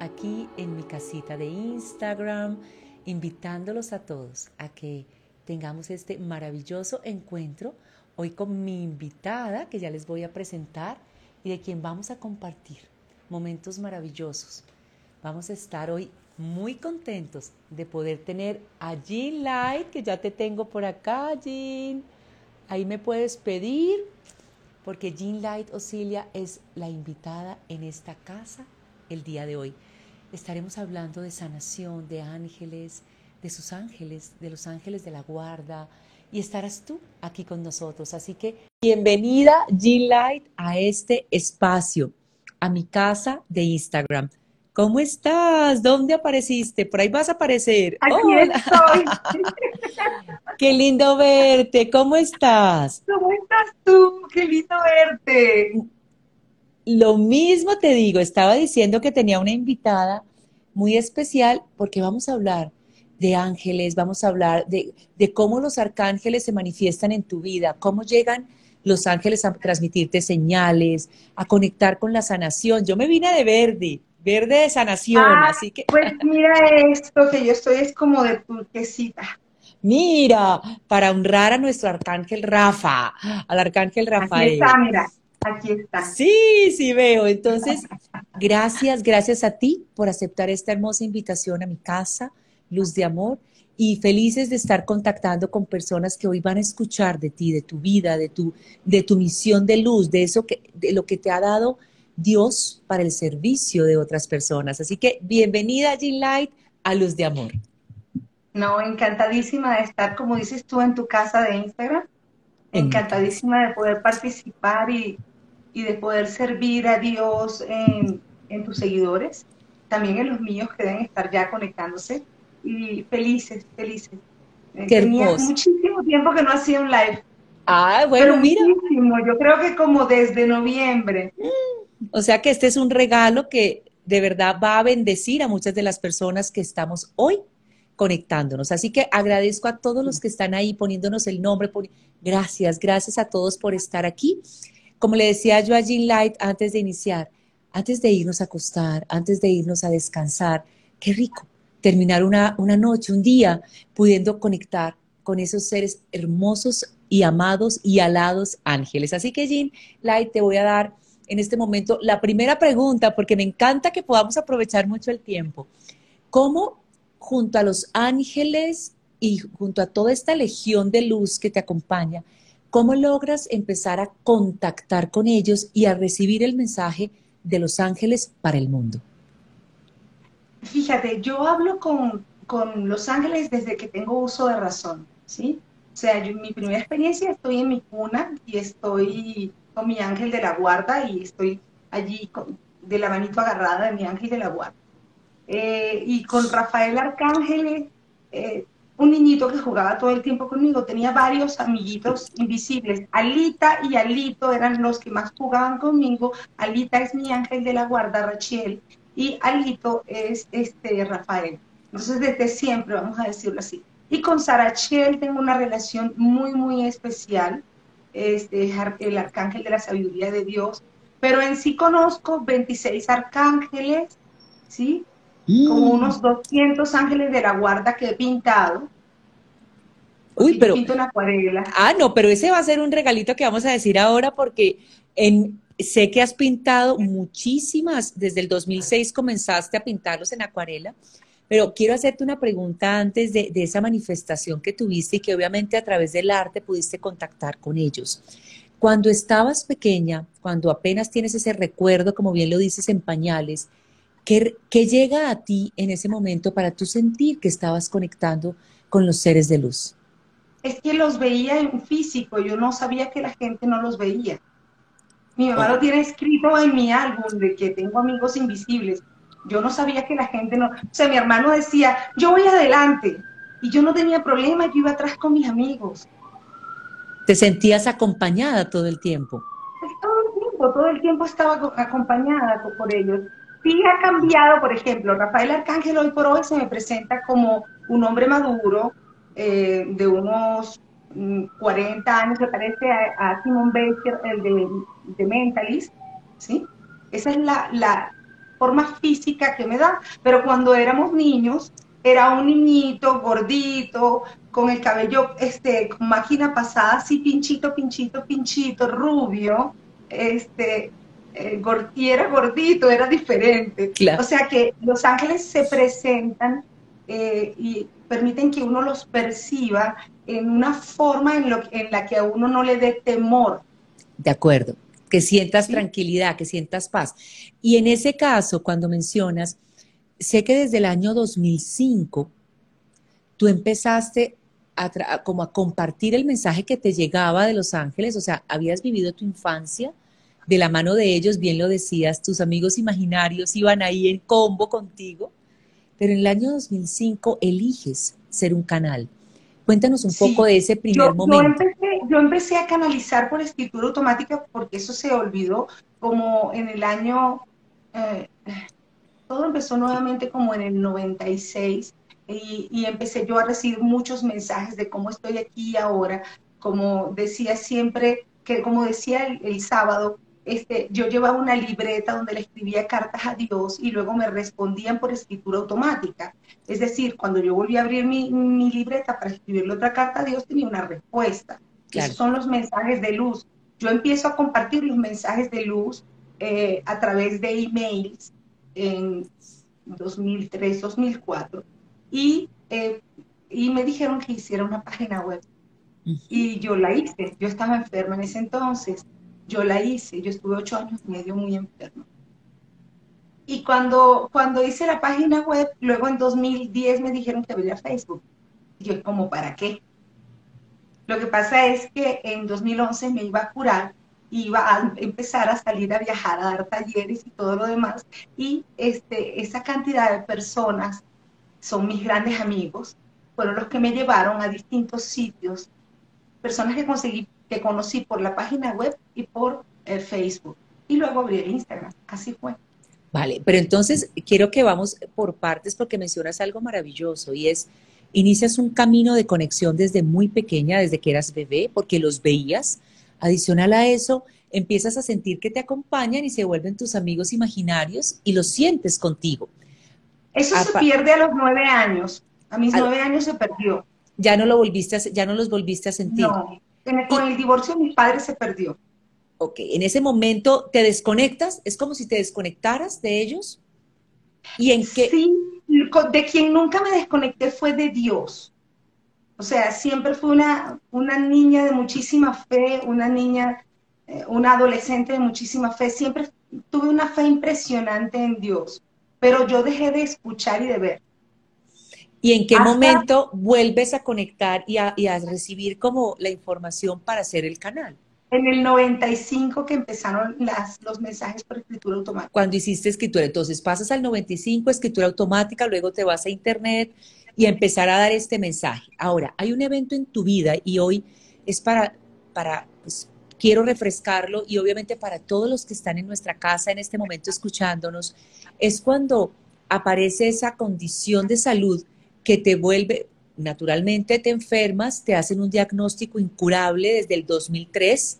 aquí en mi casita de Instagram, invitándolos a todos a que tengamos este maravilloso encuentro hoy con mi invitada que ya les voy a presentar y de quien vamos a compartir momentos maravillosos. Vamos a estar hoy muy contentos de poder tener a Jean Light, que ya te tengo por acá, Jean. Ahí me puedes pedir, porque Jean Light Osilia es la invitada en esta casa el día de hoy. Estaremos hablando de sanación, de ángeles, de sus ángeles, de los ángeles de la guarda, y estarás tú aquí con nosotros. Así que bienvenida, Jean Light, a este espacio, a mi casa de Instagram. ¿Cómo estás? ¿Dónde apareciste? Por ahí vas a aparecer. Aquí estoy. Qué lindo verte. ¿Cómo estás? ¿Cómo estás tú? Qué lindo verte. Lo mismo te digo, estaba diciendo que tenía una invitada muy especial porque vamos a hablar de ángeles, vamos a hablar de, de, cómo los arcángeles se manifiestan en tu vida, cómo llegan los ángeles a transmitirte señales, a conectar con la sanación. Yo me vine de verde, verde de sanación, ah, así que... Pues mira esto, que yo estoy es como de turquesita. Mira, para honrar a nuestro arcángel Rafa, al arcángel Rafael. Aquí está, mira. Aquí está. Sí, sí veo. Entonces, gracias, gracias a ti por aceptar esta hermosa invitación a mi casa, Luz de Amor, y felices de estar contactando con personas que hoy van a escuchar de ti, de tu vida, de tu, de tu misión de luz, de eso que, de lo que te ha dado Dios para el servicio de otras personas. Así que bienvenida, Jean Light, a Luz de Amor. No, encantadísima de estar, como dices tú, en tu casa de Instagram. Encantadísima de poder participar y, y de poder servir a Dios en, en, tus seguidores, también en los míos que deben estar ya conectándose y felices, felices. Eh, Qué Tenía hermoso. muchísimo tiempo que no hacía un live. Ah, bueno, Pero mira. Muchísimo. Yo creo que como desde noviembre. O sea que este es un regalo que de verdad va a bendecir a muchas de las personas que estamos hoy conectándonos. Así que agradezco a todos los que están ahí poniéndonos el nombre. Gracias, gracias a todos por estar aquí. Como le decía yo a Jean Light antes de iniciar, antes de irnos a acostar, antes de irnos a descansar, qué rico terminar una, una noche, un día, pudiendo conectar con esos seres hermosos y amados y alados ángeles. Así que Jean Light, te voy a dar en este momento la primera pregunta, porque me encanta que podamos aprovechar mucho el tiempo. ¿Cómo junto a los ángeles y junto a toda esta legión de luz que te acompaña, cómo logras empezar a contactar con ellos y a recibir el mensaje de los ángeles para el mundo? Fíjate, yo hablo con, con los ángeles desde que tengo uso de razón, ¿sí? O sea, yo, mi primera experiencia estoy en mi cuna y estoy con mi ángel de la guarda y estoy allí con, de la manito agarrada de mi ángel de la guarda. Eh, y con Rafael Arcángel, eh, un niñito que jugaba todo el tiempo conmigo, tenía varios amiguitos invisibles. Alita y Alito eran los que más jugaban conmigo. Alita es mi ángel de la guarda, Rachel, y Alito es este Rafael. Entonces, desde siempre, vamos a decirlo así. Y con Sarachel tengo una relación muy, muy especial. Este, el arcángel de la sabiduría de Dios. Pero en sí conozco 26 arcángeles, ¿sí? Como unos 200 ángeles de la guarda que he pintado. Uy, pero. Pinto en acuarela. Ah, no, pero ese va a ser un regalito que vamos a decir ahora porque en, sé que has pintado muchísimas, desde el 2006 comenzaste a pintarlos en acuarela, pero quiero hacerte una pregunta antes de, de esa manifestación que tuviste y que obviamente a través del arte pudiste contactar con ellos. Cuando estabas pequeña, cuando apenas tienes ese recuerdo, como bien lo dices, en pañales, ¿Qué, ¿Qué, llega a ti en ese momento para tú sentir que estabas conectando con los seres de luz? Es que los veía en físico, yo no sabía que la gente no los veía. Mi mamá oh. lo tiene escrito en mi álbum de que tengo amigos invisibles. Yo no sabía que la gente no... O sea, mi hermano decía, yo voy adelante. Y yo no tenía problema, yo iba atrás con mis amigos. ¿Te sentías acompañada todo el tiempo? Pues todo el tiempo, todo el tiempo estaba acompañada por ellos sí ha cambiado, por ejemplo, Rafael Arcángel hoy por hoy se me presenta como un hombre maduro, eh, de unos 40 mm, años, se parece a, a Simon Baker, el de, de, Mentalist, ¿sí? Esa es la, la, forma física que me da. Pero cuando éramos niños, era un niñito gordito, con el cabello, este, con máquina pasada, así pinchito, pinchito, pinchito, rubio, este, eh, era gordito, era diferente. O sea que los ángeles se presentan eh, y permiten que uno los perciba en una forma en, lo, en la que a uno no le dé temor. De acuerdo, que sientas tranquilidad, que sientas paz. Y en ese caso, cuando mencionas, sé que desde el año 2005 tú empezaste a como a compartir el mensaje que te llegaba de Los Ángeles, o sea, habías vivido tu infancia de la mano de ellos, bien lo decías, tus amigos imaginarios iban ahí en combo contigo, pero en el año 2005 eliges ser un canal. Cuéntanos un poco de ese primer momento. Yo empecé, a canalizar por escritura automática porque eso se olvidó como en el año, eh, todo empezó nuevamente como en el 96 y, y, empecé yo a recibir muchos mensajes de cómo estoy aquí ahora. Como decía siempre, que como decía el sábado, este, yo llevaba una libreta donde le escribía cartas a Dios y luego me respondían por escritura automática. Es decir, cuando yo volví a abrir mi, libreta para escribirle otra carta a Dios, tenía una respuesta. Esos son los mensajes de luz. Yo empiezo a compartir los mensajes de luz eh, a través de emails en 2003, 2004 y, eh, y me dijeron que hiciera una página web. Y yo la hice. Yo estaba enferma en ese entonces yo la hice, yo estuve ocho años y medio muy enfermo. Y cuando, cuando hice la página web, luego en 2010 me dijeron que abriera Facebook. Yo, como, ¿para qué? Lo que pasa es que en 2011 me iba a curar, iba a empezar a salir a viajar, a dar talleres y todo lo demás. Y este, esa cantidad de personas son mis grandes amigos, fueron los que me llevaron a distintos sitios, personas que conseguí que conocí por la página web y por el Facebook. Y luego abrí el Instagram. Así fue. Vale, pero entonces quiero que vamos por partes porque mencionas algo maravilloso y es, inicias un camino de conexión desde muy pequeña, desde que eras bebé, porque los veías. Adicional a eso, empiezas a sentir que te acompañan y se vuelven tus amigos imaginarios y los sientes contigo. Eso se pierde a los nueve años. A mis nueve años se perdió. Ya no lo volviste a, ya no los volviste a sentir. No, con el divorcio mi padre se perdió. Ok, en ese momento te desconectas, es como si te desconectaras de ellos. ¿Y en qué? Sí, de quien nunca me desconecté fue de Dios. O sea, siempre fue una, una niña de muchísima fe, una niña, eh, una adolescente de muchísima fe. Siempre tuve una fe impresionante en Dios, pero yo dejé de escuchar y de ver. ¿Y en qué momento vuelves a conectar y a, recibir como la información para hacer el canal? En el 95 que empezaron las, los mensajes por escritura automática. Cuando hiciste escritura, entonces pasas al 95, escritura automática, luego te vas a internet y empezar a dar este mensaje. Ahora, hay un evento en tu vida y hoy es para, para pues, quiero refrescarlo y obviamente para todos los que están en nuestra casa en este momento escuchándonos, es cuando aparece esa condición de salud que te vuelve, naturalmente te enfermas, te hacen un diagnóstico incurable desde el 2003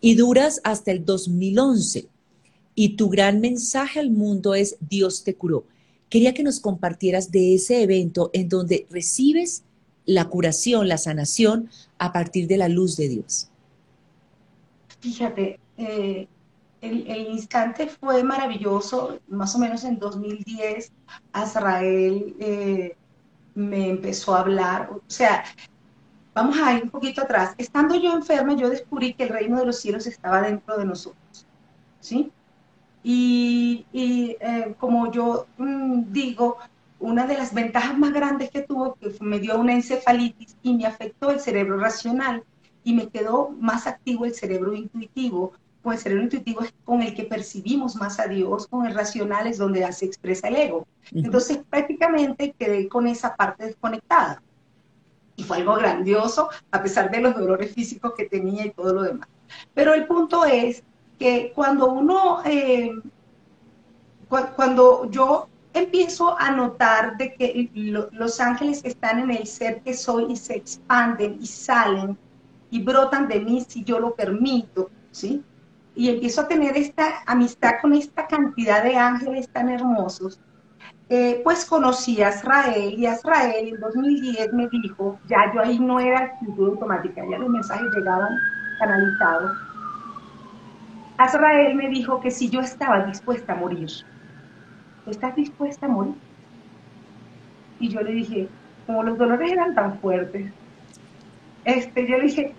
y duras hasta el 2011. Y tu gran mensaje al mundo es Dios te curó. Quería que nos compartieras de ese evento en donde recibes la curación, la sanación a partir de la luz de Dios. Fíjate, eh, el, instante fue maravilloso, más o menos en 2010, Azrael eh, me empezó a hablar, o sea, vamos a ir un poquito atrás. Estando yo enferma, yo descubrí que el reino de los cielos estaba dentro de nosotros, ¿sí? Y, eh, como yo mm, digo, una de las ventajas más grandes que tuvo, que me dio una encefalitis y me afectó el cerebro racional y me quedó más activo el cerebro intuitivo, con el cerebro intuitivo es con el que percibimos más a Dios, con el racional es donde se expresa el ego. Entonces prácticamente quedé con esa parte desconectada. Y fue algo grandioso, a pesar de los dolores físicos que tenía y todo lo demás. Pero el punto es que cuando uno, eh, cuando yo empiezo a notar de que los ángeles están en el ser que soy y se expanden y salen y brotan de mí si yo lo permito, ¿sí? Y empiezo a tener esta amistad con esta cantidad de ángeles tan hermosos, eh, pues conocí a Israel y Israel en 2010 me dijo, ya yo ahí no era actitud automática, ya los mensajes llegaban canalizados. Azrael me dijo que si yo estaba dispuesta a morir, ¿estás dispuesta a morir? Y yo le dije, como los dolores eran tan fuertes, este, yo le dije,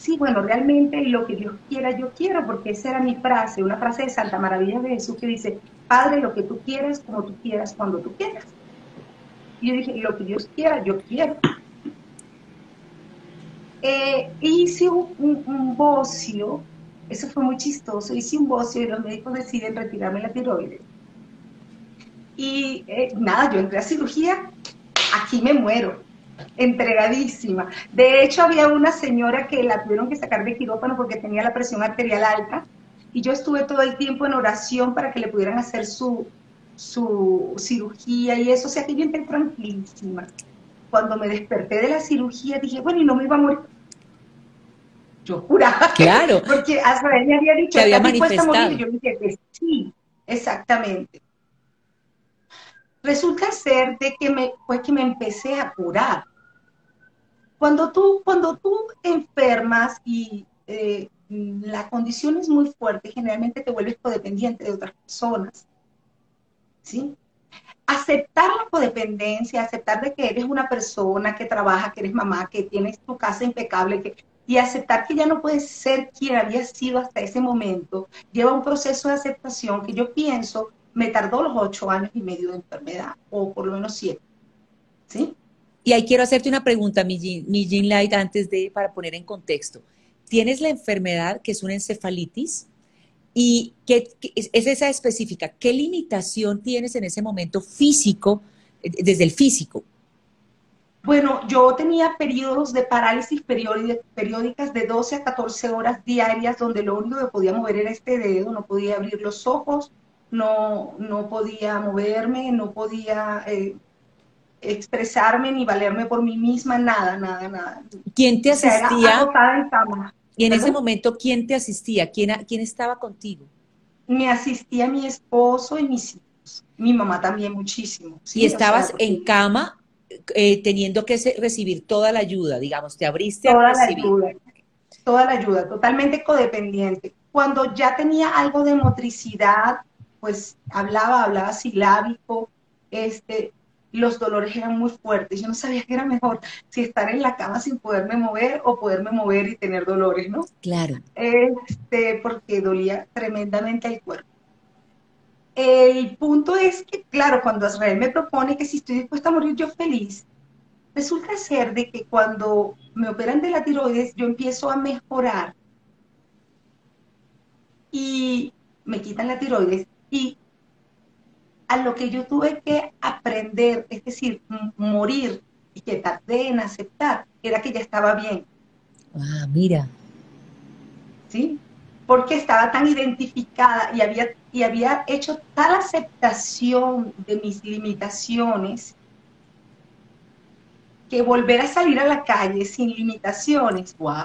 sí, bueno, realmente lo que Dios quiera, yo quiero, porque esa era mi frase, una frase de Santa Maravilla de Jesús que dice, Padre, lo que tú quieras, como tú quieras, cuando tú quieras. Y yo dije, lo que Dios quiera, yo quiero. Eh, hice un, bocio, eso fue muy chistoso, hice un bocio y los médicos deciden retirarme la tiroides. Y eh, nada, yo entré a cirugía, aquí me muero, entregadísima. De hecho, había una señora que la tuvieron que sacar de quirófano porque tenía la presión arterial alta y yo estuve todo el tiempo en oración para que le pudieran hacer su, su cirugía y eso, o sea que yo entré tranquilísima. Cuando me desperté de la cirugía dije, bueno, y no me iba a morir. Yo juraba. Claro. porque hasta me había dicho, que había manifestado. A morir? Yo dije que sí, exactamente. Resulta ser de que me, pues que me empecé a curar. Cuando tú, cuando tú enfermas y eh, la condición es muy fuerte, generalmente te vuelves codependiente de otras personas. ¿Sí? Aceptar la codependencia, aceptar de que eres una persona que trabaja, que eres mamá, que tienes tu casa impecable, que, y aceptar que ya no puedes ser quien había sido hasta ese momento, lleva un proceso de aceptación que yo pienso me tardó los ocho años y medio de enfermedad, o por lo menos siete. ¿Sí? Y ahí quiero hacerte una pregunta, mi Jean, Light, antes de, para poner en contexto. Tienes la enfermedad que es una encefalitis y ¿qué, es esa específica. ¿Qué limitación tienes en ese momento físico, eh, desde el físico? Bueno, yo tenía periodos de parálisis periódicas de 12 a 14 horas diarias, donde lo único que podía mover era este dedo, no podía abrir los ojos, no, no podía moverme, no podía eh, expresarme ni valerme por mí misma, nada, nada, nada. ¿Quién te asistía? Y en ese momento, ¿quién te asistía? ¿Quién, ¿Quién estaba contigo? Me asistía mi esposo y mis hijos. Mi mamá también muchísimo. ¿Y estabas en cama eh, teniendo que recibir toda la ayuda, digamos, te abriste toda la ayuda, toda la ayuda, totalmente codependiente. Cuando ya tenía algo de motricidad, pues hablaba, hablaba silábico, este, los dolores eran muy fuertes. Yo no sabía qué era mejor, si estar en la cama sin poderme mover o poderme mover y tener dolores, ¿no? Claro. Este, porque dolía tremendamente el cuerpo. El punto es que, claro, cuando Israel me propone que si estoy dispuesta a morir yo feliz, resulta ser de que cuando me operan de la tiroides yo empiezo a mejorar y me quitan la tiroides y a lo que yo tuve que aprender, es decir, morir y que tardé en aceptar, era que ya estaba bien. Ah, mira. ¿Sí? Porque estaba tan identificada y había, y había hecho tal aceptación de mis limitaciones que volver a salir a la calle sin limitaciones, wow.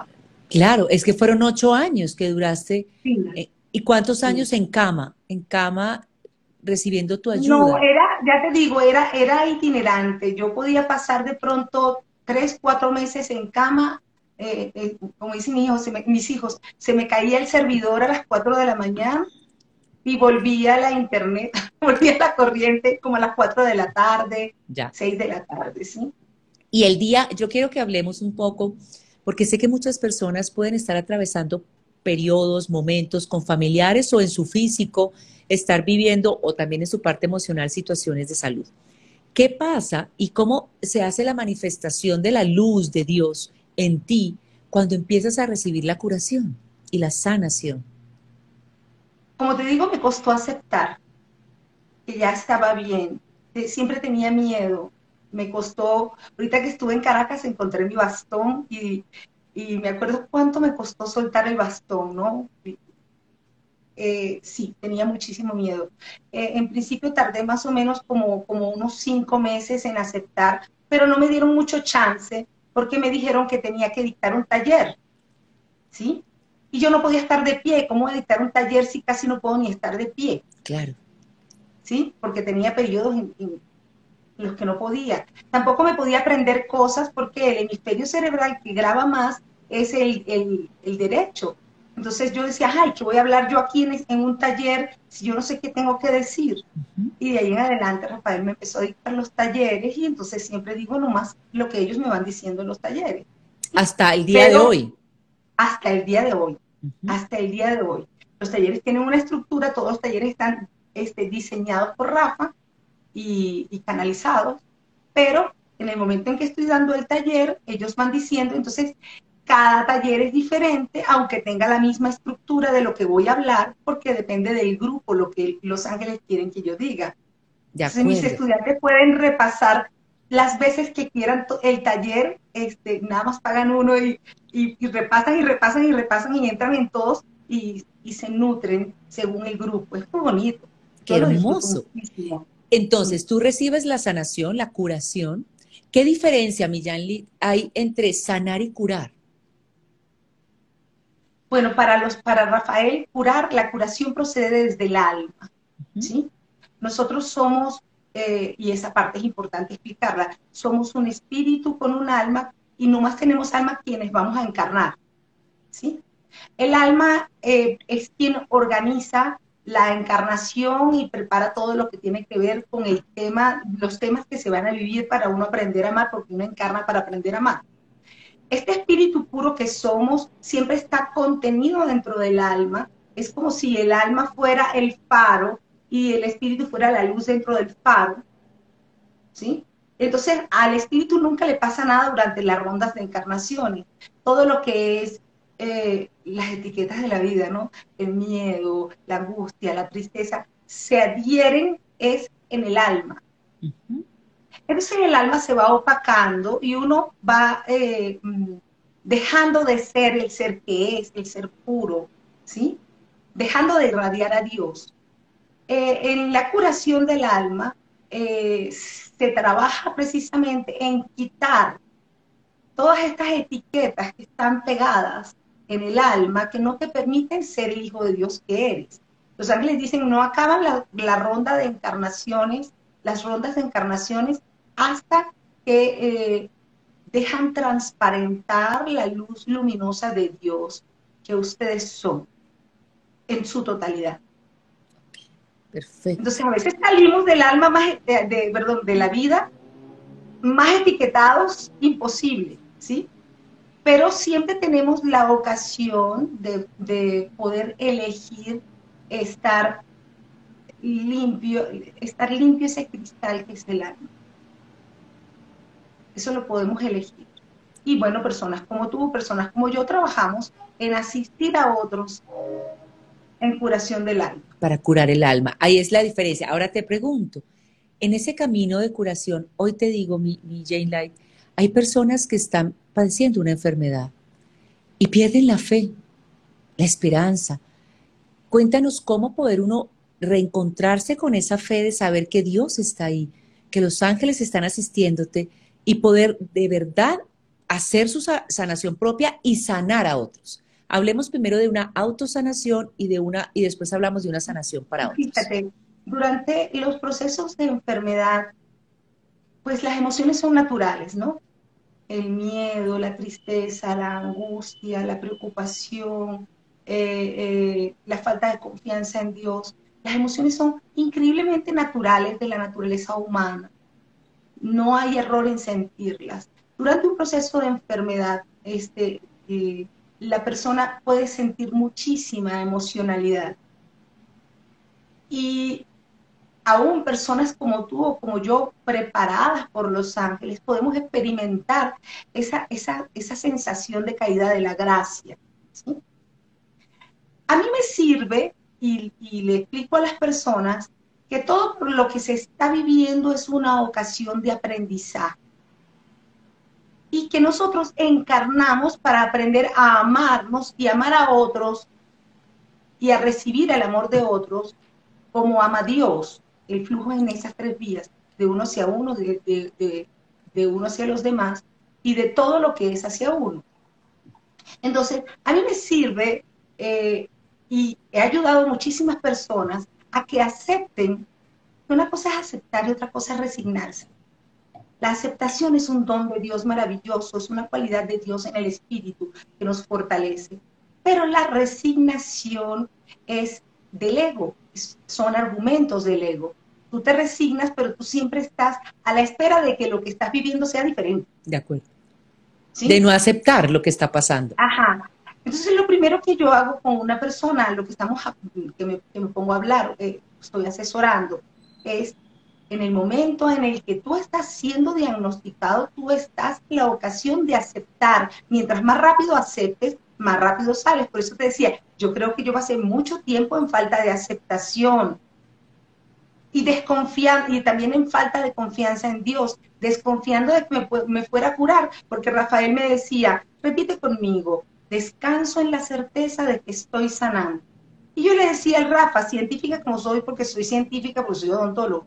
Claro, es que fueron ocho años que duraste. Eh, ¿Y cuántos años en cama? En cama recibiendo tu ayuda. No, era, ya te digo, era, era itinerante. Yo podía pasar de pronto tres, cuatro meses en cama. Eh, eh, como dicen mis hijos, mis hijos, se me caía el servidor a las cuatro de la mañana y volvía a la internet, volvía a la corriente como a las cuatro de la tarde, ya. seis de la tarde, ¿sí? Y el día, yo quiero que hablemos un poco, porque sé que muchas personas pueden estar atravesando periodos, momentos con familiares o en su físico, estar viviendo o también en su parte emocional situaciones de salud. ¿Qué pasa y cómo se hace la manifestación de la luz de Dios en ti cuando empiezas a recibir la curación y la sanación? Como te digo, me costó aceptar que ya estaba bien. Siempre tenía miedo. Me costó, ahorita que estuve en Caracas encontré mi bastón y y me acuerdo cuánto me costó soltar el bastón, ¿no? Eh, sí, tenía muchísimo miedo. Eh, en principio tardé más o menos como, como unos cinco meses en aceptar, pero no me dieron mucho chance porque me dijeron que tenía que dictar un taller, ¿sí? y yo no podía estar de pie. ¿Cómo editar un taller si casi no puedo ni estar de pie? Claro. ¿Sí? Porque tenía periodos en, los que no podía. Tampoco me podía aprender cosas porque el hemisferio cerebral que graba más es el, derecho. Entonces yo decía, ay, ¿qué voy a hablar yo aquí en, un taller si yo no sé qué tengo que decir? Y de ahí en adelante Rafael me empezó a dictar los talleres y entonces siempre digo nomás lo que ellos me van diciendo en los talleres. Hasta el día de hoy. Hasta el día de hoy. Hasta el día de hoy. Los talleres tienen una estructura, todos los talleres están este, diseñados por Rafa y, canalizados, pero en el momento en que estoy dando el taller, ellos van diciendo, entonces cada taller es diferente, aunque tenga la misma estructura de lo que voy a hablar, porque depende del grupo, lo que los ángeles quieren que yo diga. Entonces mis estudiantes pueden repasar las veces que quieran el taller, este, nada más pagan uno y, repasan y repasan y repasan y entran en todos y, se nutren según el grupo. Es muy bonito. Qué hermoso. Entonces, tú recibes la sanación, la curación. ¿Qué diferencia, Millanli, hay entre sanar y curar? Bueno, para, los, para Rafael, curar, la curación procede desde el alma. ¿sí? Nosotros somos, eh, y esa parte es importante explicarla, somos un espíritu con un alma y no más tenemos alma quienes vamos a encarnar. ¿sí? El alma eh, es quien organiza la encarnación y prepara todo lo que tiene que ver con el tema, los temas que se van a vivir para uno aprender a amar, porque uno encarna para aprender a amar. Este espíritu puro que somos siempre está contenido dentro del alma. Es como si el alma fuera el faro y el espíritu fuera la luz dentro del faro. ¿Sí? Entonces, al espíritu nunca le pasa nada durante las rondas de encarnaciones. Todo lo que es eh, las etiquetas de la vida, ¿no? El miedo, la angustia, la tristeza, se adhieren es en el alma. Entonces el alma se va opacando y uno va eh, mm, dejando de ser el ser que es, el ser puro, ¿sí? Dejando de irradiar a Dios. Eh, en la curación del alma se trabaja precisamente en quitar todas estas etiquetas que están pegadas en el alma que no te permiten ser el hijo de Dios que eres. Los ángeles dicen, no acaban la, ronda de encarnaciones, las rondas de encarnaciones, hasta que eh, dejan transparentar la luz luminosa de Dios que ustedes son en su totalidad. Perfecto. Entonces a veces salimos del alma más, de, perdón, de la vida más etiquetados imposible, ¿sí? pero siempre tenemos la ocasión de, poder elegir estar limpio, estar limpio ese cristal que es el alma. Eso lo podemos elegir. Y bueno, personas como tú, personas como yo, trabajamos en asistir a otros en curación del alma. Para curar el alma. Ahí es la diferencia. Ahora te pregunto, en ese camino de curación, hoy te digo, mi, Jane Light, hay personas que están padeciendo una enfermedad y pierden la fe, la esperanza. Cuéntanos cómo poder uno reencontrarse con esa fe de saber que Dios está ahí, que los ángeles están asistiéndote y poder de verdad hacer su sanación propia y sanar a otros. Hablemos primero de una autosanación y de una y después hablamos de una sanación para otros. Fíjate, durante los procesos de enfermedad, pues las emociones son naturales, ¿no? el miedo, la tristeza, la angustia, la preocupación, eh, eh, la falta de confianza en Dios. Las emociones son increíblemente naturales de la naturaleza humana. No hay error en sentirlas. Durante un proceso de enfermedad, este, eh, la persona puede sentir muchísima emocionalidad. Y aún personas como tú o como yo, preparadas por los ángeles, podemos experimentar esa, esa, sensación de caída de la gracia. A mí me sirve, y le explico a las personas, que todo lo que se está viviendo es una ocasión de aprendizaje. Y que nosotros encarnamos para aprender a amarnos y amar a otros y a recibir el amor de otros como ama Dios el flujo en esas tres vías, de uno hacia uno, de, uno hacia los demás y de todo lo que es hacia uno. Entonces, a mí me sirve eh, y he ayudado a muchísimas personas a que acepten una cosa es aceptar y otra cosa es resignarse. La aceptación es un don de Dios maravilloso, es una cualidad de Dios en el espíritu que nos fortalece. Pero la resignación es del ego, son argumentos del ego. Tú te resignas, pero tú siempre estás a la espera de que lo que estás viviendo sea diferente. De acuerdo. De no aceptar lo que está pasando. Ajá. Entonces, lo primero que yo hago con una persona, lo que estamos, que me, pongo a hablar, que estoy asesorando, es en el momento en el que tú estás siendo diagnosticado, tú estás en la ocasión de aceptar. Mientras más rápido aceptes, más rápido sales. Por eso te decía, yo creo que yo pasé mucho tiempo en falta de aceptación y desconfiando, y también en falta de confianza en Dios, desconfiando de que me, me fuera a curar, porque Rafael me decía, repite conmigo, descanso en la certeza de que estoy sanando. Y yo le decía al Rafa, científica como soy, porque soy científica, porque soy odontólogo,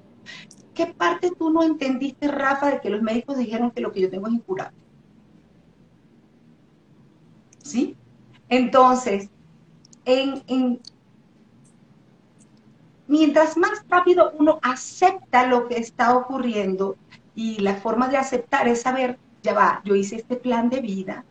¿qué parte tú no entendiste, Rafa, de que los médicos dijeron que lo que yo tengo es incurable? ¿Sí? Entonces, en, mientras más rápido uno acepta lo que está ocurriendo, y la forma de aceptar es saber, ya va, yo hice este plan de vida,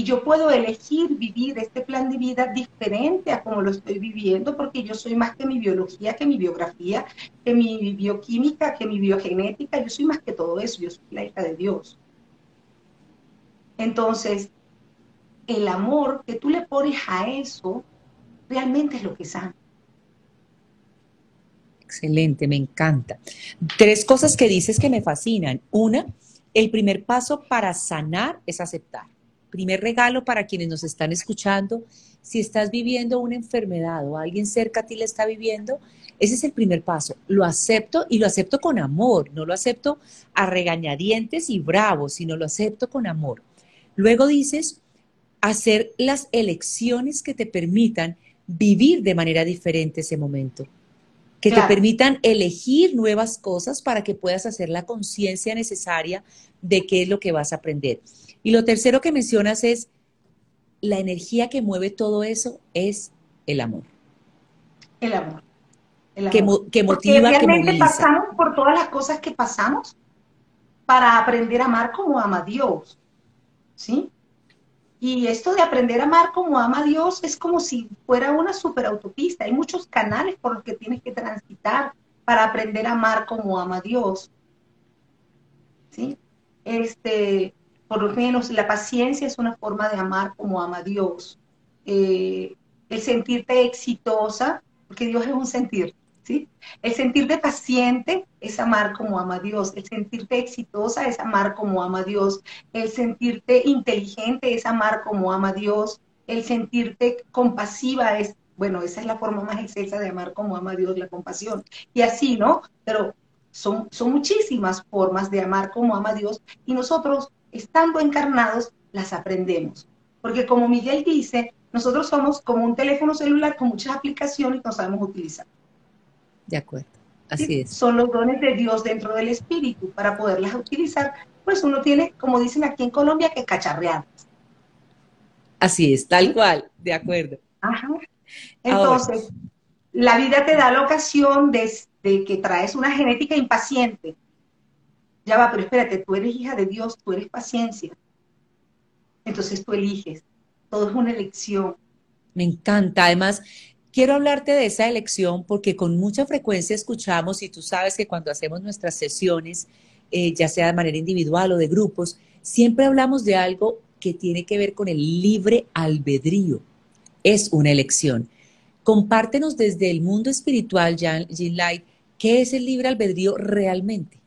y yo puedo elegir vivir este plan de vida diferente a como lo estoy viviendo, porque yo soy más que mi biología, que mi biografía, que mi bioquímica, que mi biogenética, yo soy más que todo eso, yo soy la hija de Dios. Entonces, el amor que tú le pones a eso realmente es lo que sana. Excelente, me encanta. Tres cosas que dices que me fascinan. Una, el primer paso para sanar es aceptar primer regalo para quienes nos están escuchando, si estás viviendo una enfermedad o alguien cerca a ti la está viviendo, ese es el primer paso. Lo acepto y lo acepto con amor, no lo acepto a regañadientes y bravo, sino lo acepto con amor. Luego dices, hacer las elecciones que te permitan vivir de manera diferente ese momento, que te permitan elegir nuevas cosas para que puedas hacer la conciencia necesaria de qué es lo que vas a aprender. Y lo tercero que mencionas es, la energía que mueve todo eso es el amor. El amor. Que, motiva, realmente pasamos por todas las cosas que pasamos para aprender a amar como ama Dios. ¿Sí? Y esto de aprender a amar como ama Dios es como si fuera una superautopista. Hay muchos canales por los que tienes que transitar para aprender a amar como ama Dios. ¿Sí? Este, por lo menos la paciencia es una forma de amar como ama Dios. Eh, el sentirte exitosa, porque Dios es un sentir, ¿sí? El sentirte paciente es amar como ama Dios. El sentirte exitosa es amar como ama Dios. El sentirte inteligente es amar como ama Dios. El sentirte compasiva es, bueno, esa es la forma más excelsa de amar como ama Dios, la compasión. Y así, ¿no? Pero son, son muchísimas formas de amar como ama Dios y nosotros estando encarnados, las aprendemos. Porque como Miguel dice, nosotros somos como un teléfono celular con muchas aplicaciones que no sabemos utilizar. De acuerdo, así es. Son los dones de Dios dentro del espíritu. Para poderlas utilizar, pues uno tiene, como dicen aquí en Colombia, que cacharrearlas. Así es, tal cual, de acuerdo. Ajá. Entonces, la vida te da la ocasión de que traes una genética impaciente, ya va, pero espérate, tú eres hija de Dios, tú eres paciencia. Entonces tú eliges. Todo es una elección. Me encanta. Además, quiero hablarte de esa elección porque con mucha frecuencia escuchamos, y tú sabes que cuando hacemos nuestras sesiones, eh, ya sea de manera individual o de grupos, siempre hablamos de algo que tiene que ver con el libre albedrío. Es una elección. Compártenos desde el mundo espiritual, Jean Light, ¿qué es el libre albedrío realmente?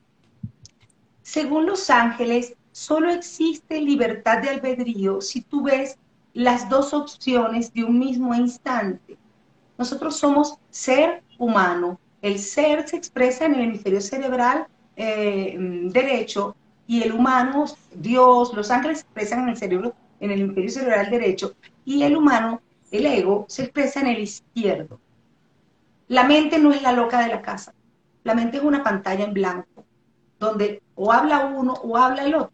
Según los ángeles, solo existe libertad de albedrío si tú ves las dos opciones de un mismo instante. Nosotros somos ser humano. El ser se expresa en el hemisferio cerebral eh, derecho y el humano, Dios, los ángeles se expresan en el cerebro, en el hemisferio cerebral derecho y el humano, el ego, se expresa en el izquierdo. La mente no es la loca de la casa. La mente es una pantalla en blanco donde o habla uno o habla el otro.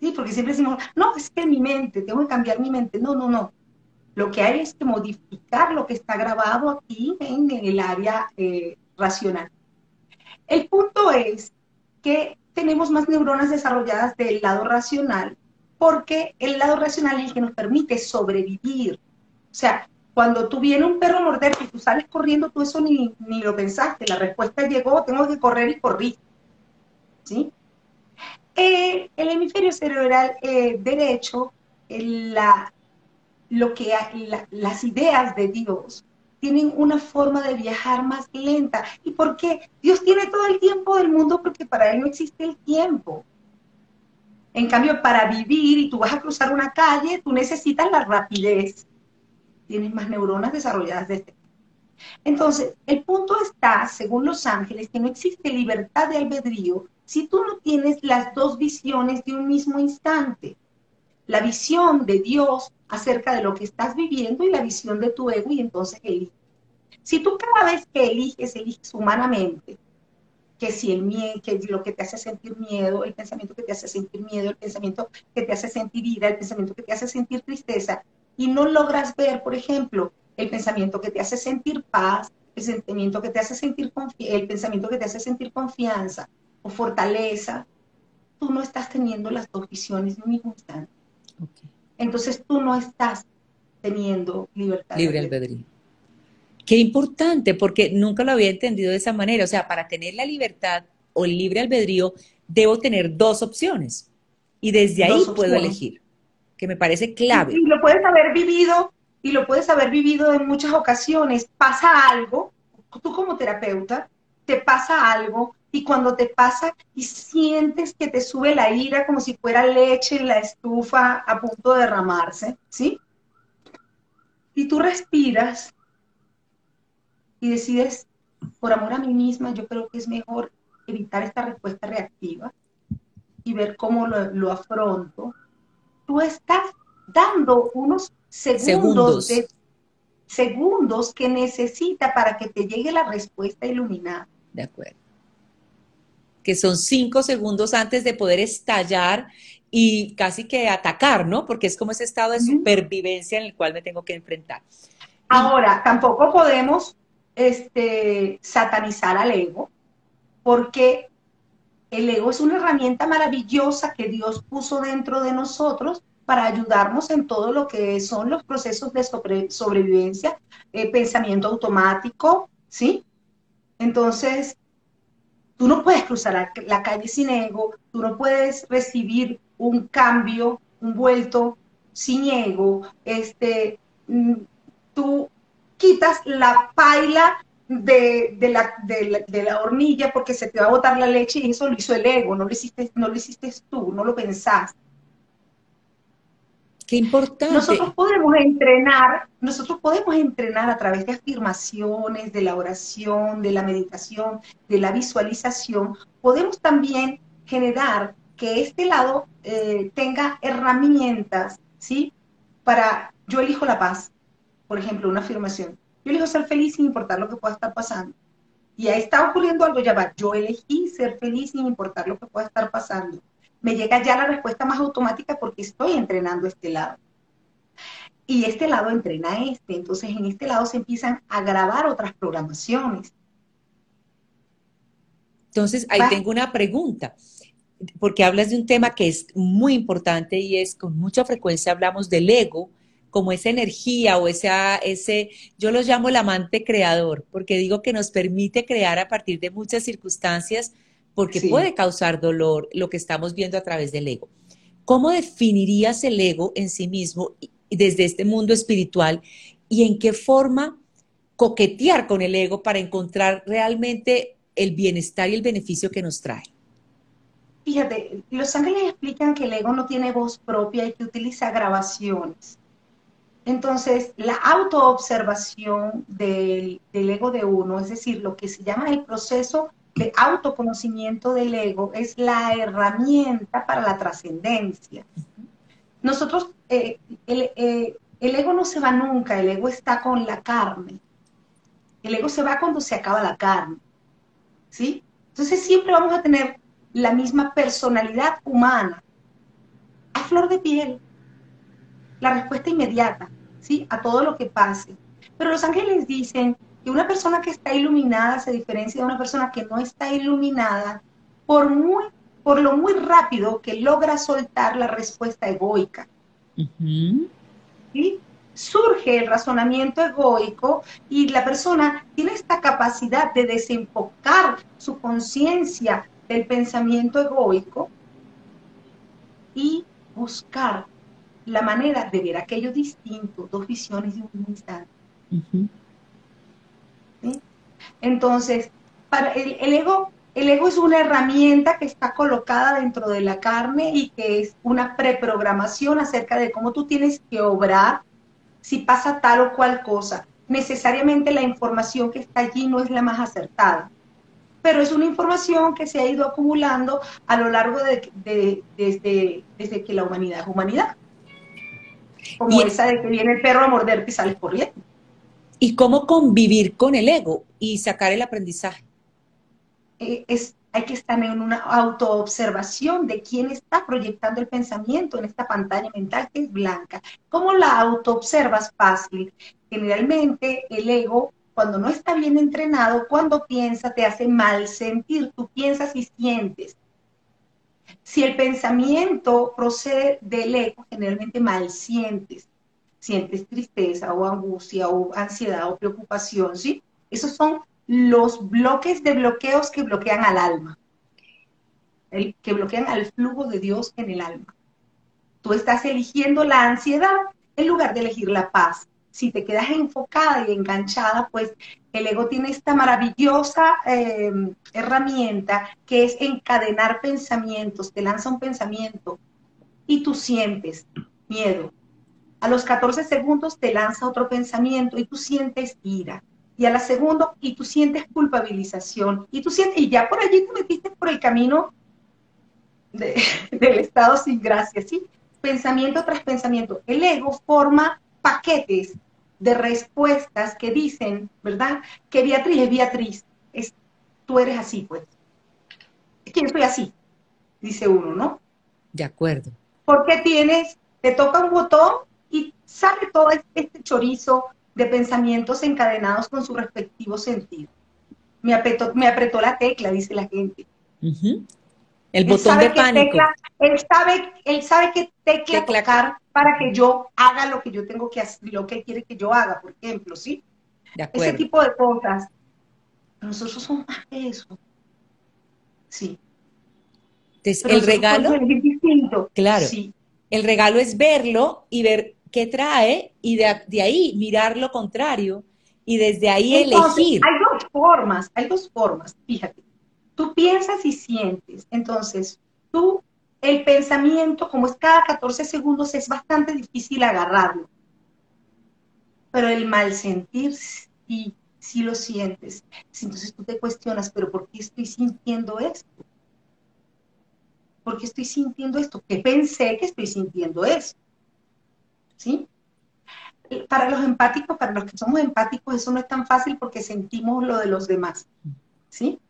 Sí, porque siempre decimos, no, es que mi mente, tengo que cambiar mi mente. No, no, no. Lo que hay es que modificar lo que está grabado aquí en el área eh, racional. El punto es que tenemos más neuronas desarrolladas del lado racional porque el lado racional es el que nos permite sobrevivir. O sea, cuando tú viene un perro a morderte y tú sales corriendo, tú eso ni, ni lo pensaste. La respuesta llegó, tengo que correr y corrí. ¿Sí? Eh, el hemisferio cerebral eh, derecho, la, lo que, las ideas de Dios tienen una forma de viajar más lenta. ¿Y por qué? Dios tiene todo el tiempo del mundo porque para Él no existe el tiempo. En cambio, para vivir y tú vas a cruzar una calle, tú necesitas la rapidez. Tienes más neuronas desarrolladas de este. Entonces, el punto está, según los ángeles, que no existe libertad de albedrío si tú no tienes las dos visiones de un mismo instante. La visión de Dios acerca de lo que estás viviendo y la visión de tu ego y entonces eliges. Si tú cada vez que eliges, eliges humanamente, que si el miedo, que lo que te hace sentir miedo, el pensamiento que te hace sentir miedo, el pensamiento que te hace sentir ira, el pensamiento que te hace sentir tristeza, y no logras ver, por ejemplo, el pensamiento que te hace sentir paz, el sentimiento que te hace sentir el pensamiento que te hace sentir confianza o fortaleza, tú no estás teniendo las dos visiones en mismo instante. Entonces tú no estás teniendo libertad. Libre albedrío. Qué importante, porque nunca lo había entendido de esa manera. O sea, para tener la libertad o el libre albedrío, debo tener dos opciones. Y desde ahí puedo elegir, que me parece clave. Y, lo puedes haber vivido, y lo puedes haber vivido en muchas ocasiones. Pasa algo, tú como terapeuta, te pasa algo y cuando te pasa y sientes que te sube la ira como si fuera leche en la estufa a punto de derramarse, ¿sí? Y tú respiras y decides, por amor a mí misma, yo creo que es mejor evitar esta respuesta reactiva y ver cómo lo, afronto. Tú estás dando unos segundos, De, segundos que necesita para que te llegue la respuesta iluminada. De acuerdo que son cinco segundos antes de poder estallar y casi que atacar, ¿no? Porque es como ese estado de supervivencia en el cual me tengo que enfrentar. Ahora, tampoco podemos este, satanizar al ego, porque el ego es una herramienta maravillosa que Dios puso dentro de nosotros para ayudarnos en todo lo que son los procesos de sobrevivencia, eh, pensamiento automático, ¿sí? Entonces, Tú no puedes cruzar la calle sin ego, tú no puedes recibir un cambio, un vuelto sin ego. Este, mm, tú quitas la paila de, la, de, la, hornilla porque se te va a botar la leche y eso lo hizo el ego, no lo hiciste, no lo hiciste tú, no lo pensaste. Qué importante. Nosotros podemos entrenar, nosotros podemos entrenar a través de afirmaciones, de la oración, de la meditación, de la visualización. Podemos también generar que este lado eh, tenga herramientas, ¿sí? Para, yo elijo la paz, por ejemplo, una afirmación. Yo elijo ser feliz sin importar lo que pueda estar pasando. Y ahí está ocurriendo algo, ya va. Yo elegí ser feliz sin importar lo que pueda estar pasando me llega ya la respuesta más automática porque estoy entrenando este lado. Y este lado entrena este, entonces en este lado se empiezan a grabar otras programaciones. Entonces, ahí tengo una pregunta, porque hablas de un tema que es muy importante y es con mucha frecuencia hablamos del ego como esa energía o esa, ese, yo lo llamo el amante creador, porque digo que nos permite crear a partir de muchas circunstancias porque puede causar dolor lo que estamos viendo a través del ego. ¿Cómo definirías el ego en sí mismo desde este mundo espiritual y en qué forma coquetear con el ego para encontrar realmente el bienestar y el beneficio que nos trae? Fíjate, los ángeles explican que el ego no tiene voz propia y que utiliza grabaciones. Entonces, la autoobservación del, del ego de uno, es decir, lo que se llama el proceso de autoconocimiento del ego es la herramienta para la trascendencia. Nosotros, eh, eh, el, ego no se va nunca, el ego está con la carne. El ego se va cuando se acaba la carne. ¿Sí? Entonces siempre vamos a tener la misma personalidad humana a flor de piel. La respuesta inmediata. ¿Sí? A todo lo que pase. Pero los ángeles dicen que una persona que está iluminada se diferencia de una persona que no está iluminada por, muy, por lo muy rápido que logra soltar la respuesta egoica. ¿Sí? Surge el razonamiento egoico y la persona tiene esta capacidad de desenfocar su conciencia del pensamiento egoico y buscar la manera de ver aquello distinto, dos visiones de un instante. Entonces, para el, ego, el ego es una herramienta que está colocada dentro de la carne y que es una preprogramación acerca de cómo tú tienes que obrar si pasa tal o cual cosa. Necesariamente la información que está allí no es la más acertada, pero es una información que se ha ido acumulando a lo largo de, desde, desde que la humanidad es humanidad. Como esa de que viene el perro a morderte y sales corriendo. ¿Y cómo convivir con el ego y sacar el aprendizaje? Eh, es, hay que estar en una autoobservación de quién está proyectando el pensamiento en esta pantalla mental que es blanca. ¿Cómo la autoobservas fácil? Generalmente el ego, cuando no está bien entrenado, cuando piensa, te hace mal sentir. Tú piensas y sientes. Si el pensamiento procede del ego, generalmente mal sientes sientes tristeza o angustia o ansiedad o preocupación, ¿sí? Esos son los bloques de bloqueos que bloquean al alma, que bloquean al flujo de Dios en el alma. Tú estás eligiendo la ansiedad en lugar de elegir la paz. Si te quedas enfocada y enganchada, pues el ego tiene esta maravillosa eh, herramienta que es encadenar pensamientos, te lanza un pensamiento y tú sientes miedo, a los 14 segundos te lanza otro pensamiento y tú sientes ira. Y a la segunda, y tú sientes culpabilización. Y tú sientes, y ya por allí te metiste por el camino del estado sin gracia, ¿sí? Pensamiento tras pensamiento. El ego forma paquetes de respuestas que dicen, ¿verdad? Que Beatriz es Beatriz. Es, tú eres así, pues. Es que yo soy así, dice uno, ¿no? De acuerdo. Porque tienes, te toca un botón y sale todo este chorizo de pensamientos encadenados con su respectivo sentido. Me apretó, me apretó la tecla, dice la gente. El botón de pánico. él, sabe, él sabe qué tecla, tocar para que yo haga lo que yo tengo que hacer, lo que quiere que yo haga, por ejemplo, ¿sí? Ese tipo de cosas. Nosotros somos más que eso. Sí. Entonces, el regalo. Distinto. Claro. Sí. El regalo es verlo y ver qué trae y de, ahí mirar lo contrario y desde ahí elegir. Hay dos formas, hay dos formas, fíjate. Tú piensas y sientes. Entonces, tú, el pensamiento, como es cada 14 segundos, es bastante difícil agarrarlo. Pero el mal sentir, sí, sí lo sientes. Entonces tú te cuestionas, pero ¿por qué estoy sintiendo esto? ¿Por qué estoy sintiendo esto? ¿Qué pensé que estoy sintiendo esto? ¿Sí? Para los empáticos, para los que somos empáticos, eso no es tan fácil porque sentimos lo de los demás. ¿Sí?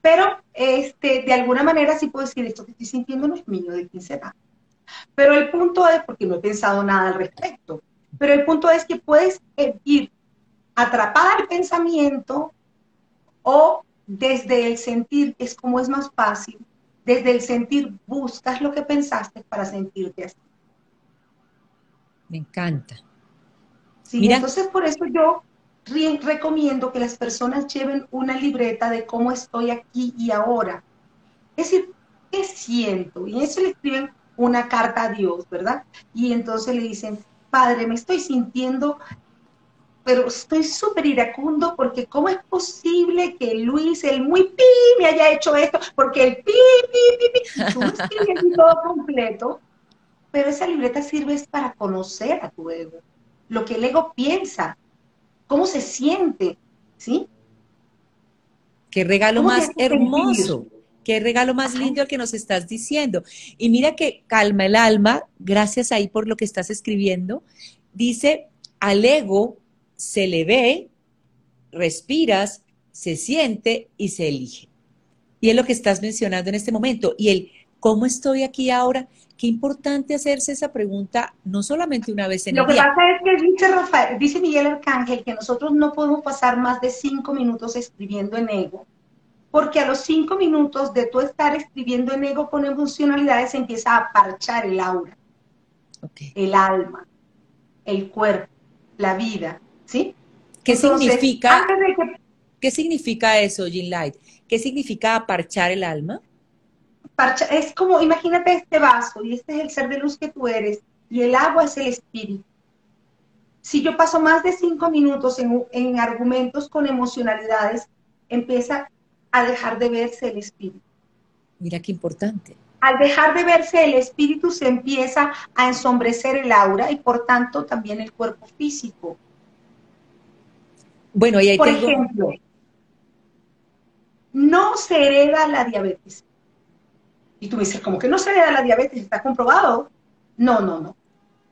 Pero este, de alguna manera sí puedo decir, esto que estoy sintiendo no es mío, ¿de quién será? Pero el punto es, porque no he pensado nada al respecto, pero el punto es que puedes ir atrapada al pensamiento o desde el sentir, es como es más fácil, desde el sentir buscas lo que pensaste para sentirte así. Me encanta. Sí, entonces por eso yo recomiendo que las personas lleven una libreta de cómo estoy aquí y ahora. Es decir, ¿qué siento? Y eso le escriben una carta a Dios, ¿verdad? Y entonces le dicen, Padre, me estoy sintiendo pero estoy súper iracundo porque ¿cómo es posible que Luis, el muy pi, me haya hecho esto? Porque el pi, pi, pi, pi, tú escribes todo completo, pero esa libreta sirve para conocer a tu ego, lo que el ego piensa, cómo se siente, ¿sí? Qué regalo más hermoso, qué regalo más lindo el que nos estás diciendo. Y mira que calma el alma, gracias ahí por lo que estás escribiendo, dice al ego se le ve, respiras, se siente y se elige. Y es lo que estás mencionando en este momento. Y el ¿cómo estoy aquí ahora? Qué importante hacerse esa pregunta no solamente una vez en Lo el que día. pasa es que dice, Rafael, dice Miguel Arcángel que nosotros no podemos pasar más de cinco minutos escribiendo en ego, porque a los cinco minutos de tú estar escribiendo en ego con emocionalidades empieza a parchar el aura, Okay. el alma, el cuerpo, la vida, ¿sí? ¿Qué Entonces, significa, que qué significa eso, Jean Light? ¿Qué significa aparchar el alma? Parcha- es como, imagínate este vaso y este es el ser de luz que tú eres y el agua es el espíritu. Si yo paso más de cinco minutos en, en argumentos con emocionalidades, empieza a dejar de verse el espíritu. Mira qué importante. Al dejar de verse el espíritu se empieza a ensombrecer el aura y por tanto también el cuerpo físico. Bueno, y ahí Por tengo, ejemplo, no se hereda la diabetes. Y tú me dices, ¿cómo que no se hereda la diabetes? ¿Está comprobado? No, no, no.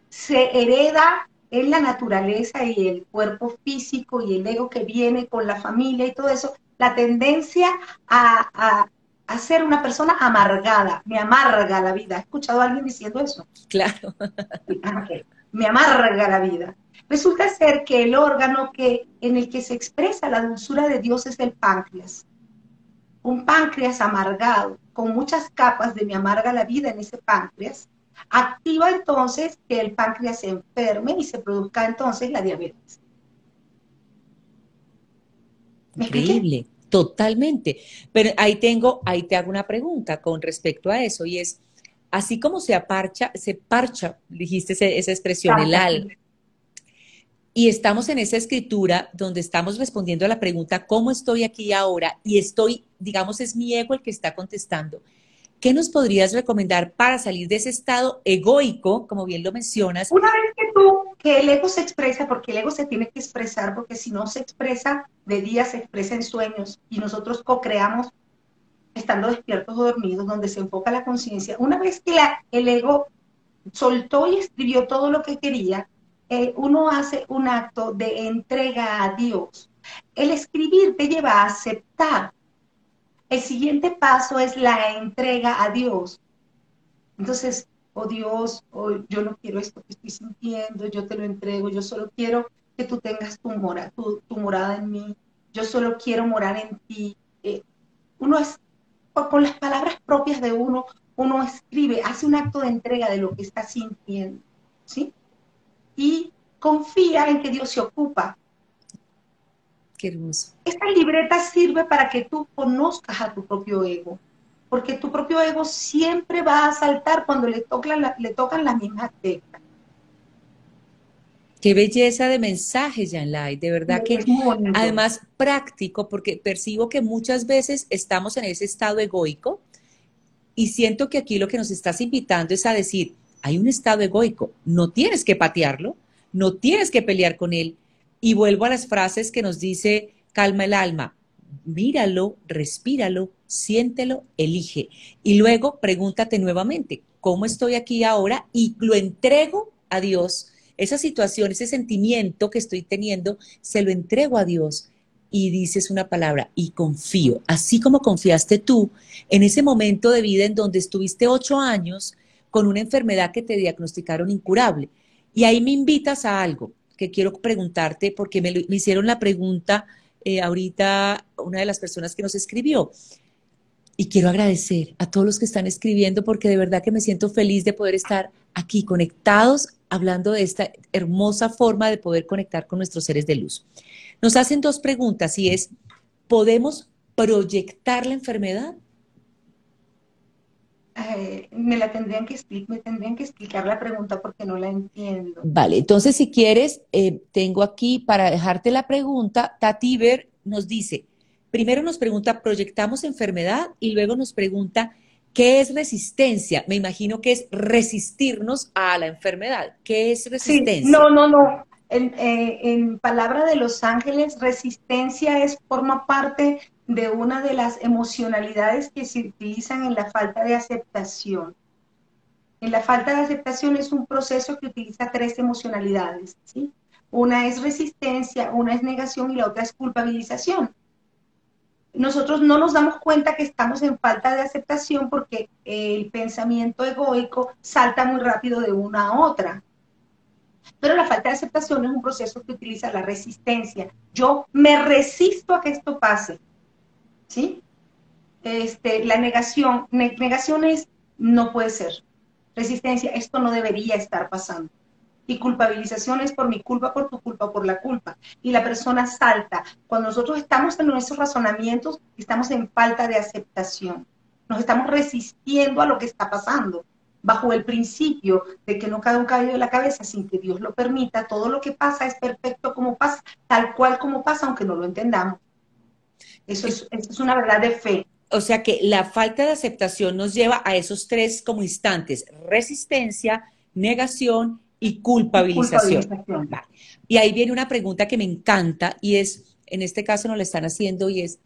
Se hereda en la naturaleza y el cuerpo físico y el ego que viene con la familia y todo eso, la tendencia a, a, a ser una persona amargada, me amarga la vida. ¿Has escuchado a alguien diciendo eso? claro, Ah. Me amarga la vida. Resulta ser que el órgano que, en el que se expresa la dulzura de Dios es el páncreas. Un páncreas amargado, con muchas capas de me amarga la vida en ese páncreas, activa entonces que el páncreas se enferme y se produzca entonces la diabetes. ¿Me expliqué? increíble, totalmente. Pero ahí tengo, ahí te hago una pregunta con respecto a eso y es, así como se aparcha, se parcha, dijiste esa expresión, el alma, y estamos en esa escritura donde estamos respondiendo a la pregunta, ¿cómo estoy aquí ahora? Y estoy, digamos, es mi ego el que está contestando. ¿Qué nos podrías recomendar para salir de ese estado egoico, como bien lo mencionas? Una vez que tú, que el ego se expresa, porque el ego se tiene que expresar, porque si no se expresa de día, se expresa en sueños, y nosotros co-creamos estando despiertos o dormidos, donde se enfoca la conciencia. Una vez que la- el ego soltó y escribió todo lo que quería, eh, uno hace un acto de entrega a Dios. El escribir te lleva a aceptar. El siguiente paso es la entrega a Dios. Entonces, oh Dios, oh, yo no quiero esto que estoy sintiendo, yo te lo entrego, yo solo quiero que tú tengas tu, mora, tu, morada en mí, yo solo quiero morar en ti. Eh, uno es, con las palabras propias de uno, uno escribe, hace un acto de entrega de lo que está sintiendo, ¿sí? Y confía en que Dios se ocupa. Qué hermoso. Esta libreta sirve para que tú conozcas a tu propio ego, porque tu propio ego siempre va a saltar cuando le tocan, le tocan las mismas teclas. Qué belleza de mensaje, Jan Lai. De verdad que además práctico, porque percibo que muchas veces estamos en ese estado egoico y siento que aquí lo que nos estás invitando es a decir, hay un estado egoico, no tienes que patearlo, no tienes que pelear con él. Y vuelvo a las frases que nos dice calma el alma, míralo, respíralo, siéntelo, elige. Y luego pregúntate nuevamente, ¿cómo estoy aquí ahora? Y lo entrego a Dios. Esa situación, ese sentimiento que estoy teniendo, se lo entrego a Dios y dices una palabra y confío, así como confiaste tú en ese momento de vida en donde estuviste ocho años con una enfermedad que te diagnosticaron incurable. Y ahí me invitas a algo que quiero preguntarte porque me, hicieron la pregunta eh, ahorita una de las personas que nos escribió. Y quiero agradecer a todos los que están escribiendo porque de verdad que me siento feliz de poder estar aquí conectados hablando de esta hermosa forma de poder conectar con nuestros seres de luz. Nos hacen dos preguntas y es, ¿podemos proyectar la enfermedad? Eh, me la tendrían que explicar, me tendrían que explicar la pregunta porque no la entiendo. Vale, entonces si quieres, eh, tengo aquí para dejarte la pregunta, Tati Ver nos dice, primero nos pregunta, ¿proyectamos enfermedad? Y luego nos pregunta, ¿qué es resistencia? Me imagino que es resistirnos a la enfermedad. ¿Qué es Sí, resistencia? no, no, no. En, eh, en palabra de Los Ángeles, resistencia es, forma parte de una de las emocionalidades que se utilizan en la falta de aceptación. En la falta de aceptación es un proceso que utiliza tres emocionalidades, ¿sí? Una es resistencia, una es negación y la otra es culpabilización. nosotros no nos damos cuenta que estamos en falta de aceptación porque el pensamiento egoico salta muy rápido de una a otra. Pero la falta de aceptación es un proceso que utiliza la resistencia. Yo me resisto a que esto pase. ¿Sí? Este, la negación, negación es no puede ser. Resistencia, esto no debería estar pasando y culpabilización es por mi culpa, por tu culpa, por la culpa. Y la persona salta. Cuando nosotros estamos en nuestros razonamientos, estamos en falta de aceptación. Nos estamos resistiendo a lo que está pasando. Bajo el principio de que no cae un cabello de la cabeza sin que Dios lo permita, todo lo que pasa es perfecto como pasa, tal cual como pasa, aunque no lo entendamos. Eso es, eso es una verdad de fe. O sea que la falta de aceptación nos lleva a esos tres como instantes, resistencia, negación y culpabilización. Y ahí viene una pregunta que me encanta y es, en este caso nos la están haciendo y es,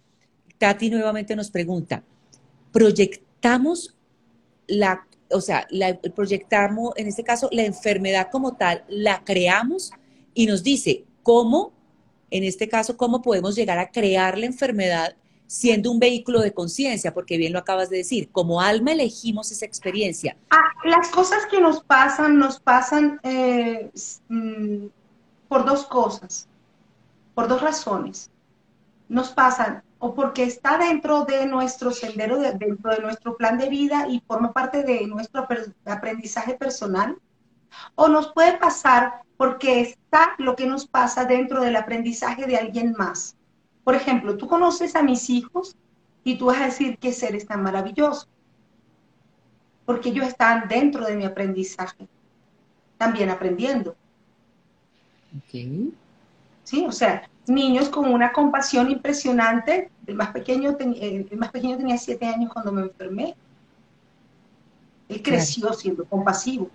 Tati nuevamente nos pregunta, ¿proyectamos la, o sea, la, proyectamos, en este caso, la enfermedad como tal, la creamos y nos dice cómo, en este caso, cómo podemos llegar a crear la enfermedad siendo un vehículo de conciencia, porque bien lo acabas de decir, como alma elegimos esa experiencia. Ah, las cosas que nos pasan, nos pasan eh, mm, por dos cosas, por dos razones. Nos pasan o porque está dentro de nuestro sendero, dentro de nuestro plan de vida y forma parte de nuestro aprendizaje personal, o nos puede pasar porque está lo que nos pasa dentro del aprendizaje de alguien más. Por ejemplo, tú conoces a mis hijos y tú vas a decir qué seres tan maravillosos, porque ellos están dentro de mi aprendizaje, también aprendiendo. Sí, o sea, niños con una compasión impresionante. El más pequeño, el más pequeño tenía siete años cuando me enfermé. Él creció siendo compasivo.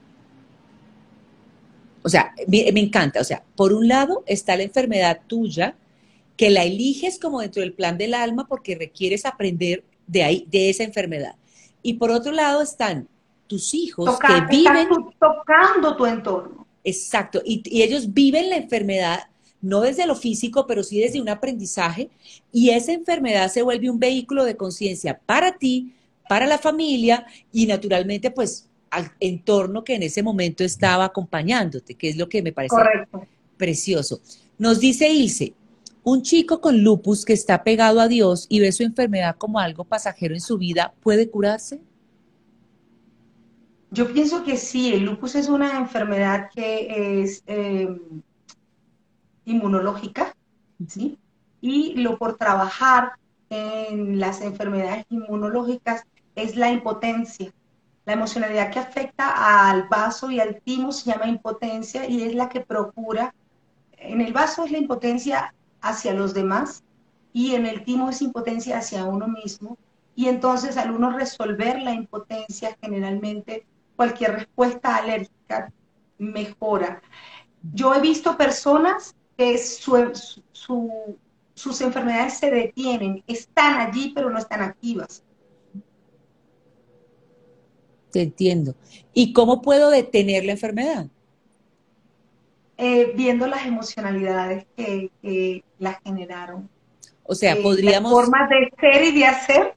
O sea, me, me, encanta. O sea, por un lado está la enfermedad tuya, que la eliges como dentro del plan del alma porque requieres aprender de ahí, de esa enfermedad. Y por otro lado están tus hijos que viven tocando tu entorno. Exacto, y, y, ellos viven la enfermedad no desde lo físico, pero sí desde un aprendizaje, y esa enfermedad se vuelve un vehículo de conciencia para ti, para la familia y naturalmente pues al entorno que en ese momento estaba acompañándote, que es lo que me parece precioso. Nos dice Ilse, un chico con lupus que está pegado a Dios y ve su enfermedad como algo pasajero en su vida, ¿puede curarse? Yo pienso que sí, el lupus es una enfermedad que es em, inmunológica, ¿sí? Y lo por trabajar en las enfermedades inmunológicas es la impotencia. La emocionalidad que afecta al vaso y al timo se llama impotencia y es la que procura. En el vaso es la impotencia hacia los demás y en el timo es impotencia hacia uno mismo. Y entonces al uno resolver la impotencia, generalmente cualquier respuesta alérgica mejora. Yo he visto personas que sus enfermedades se detienen, están allí pero no están activas. Te entiendo. ¿Y cómo puedo detener la enfermedad? Eh, viendo las emocionalidades que, que la generaron. O sea, eh, podríamos... formas de ser y de hacer.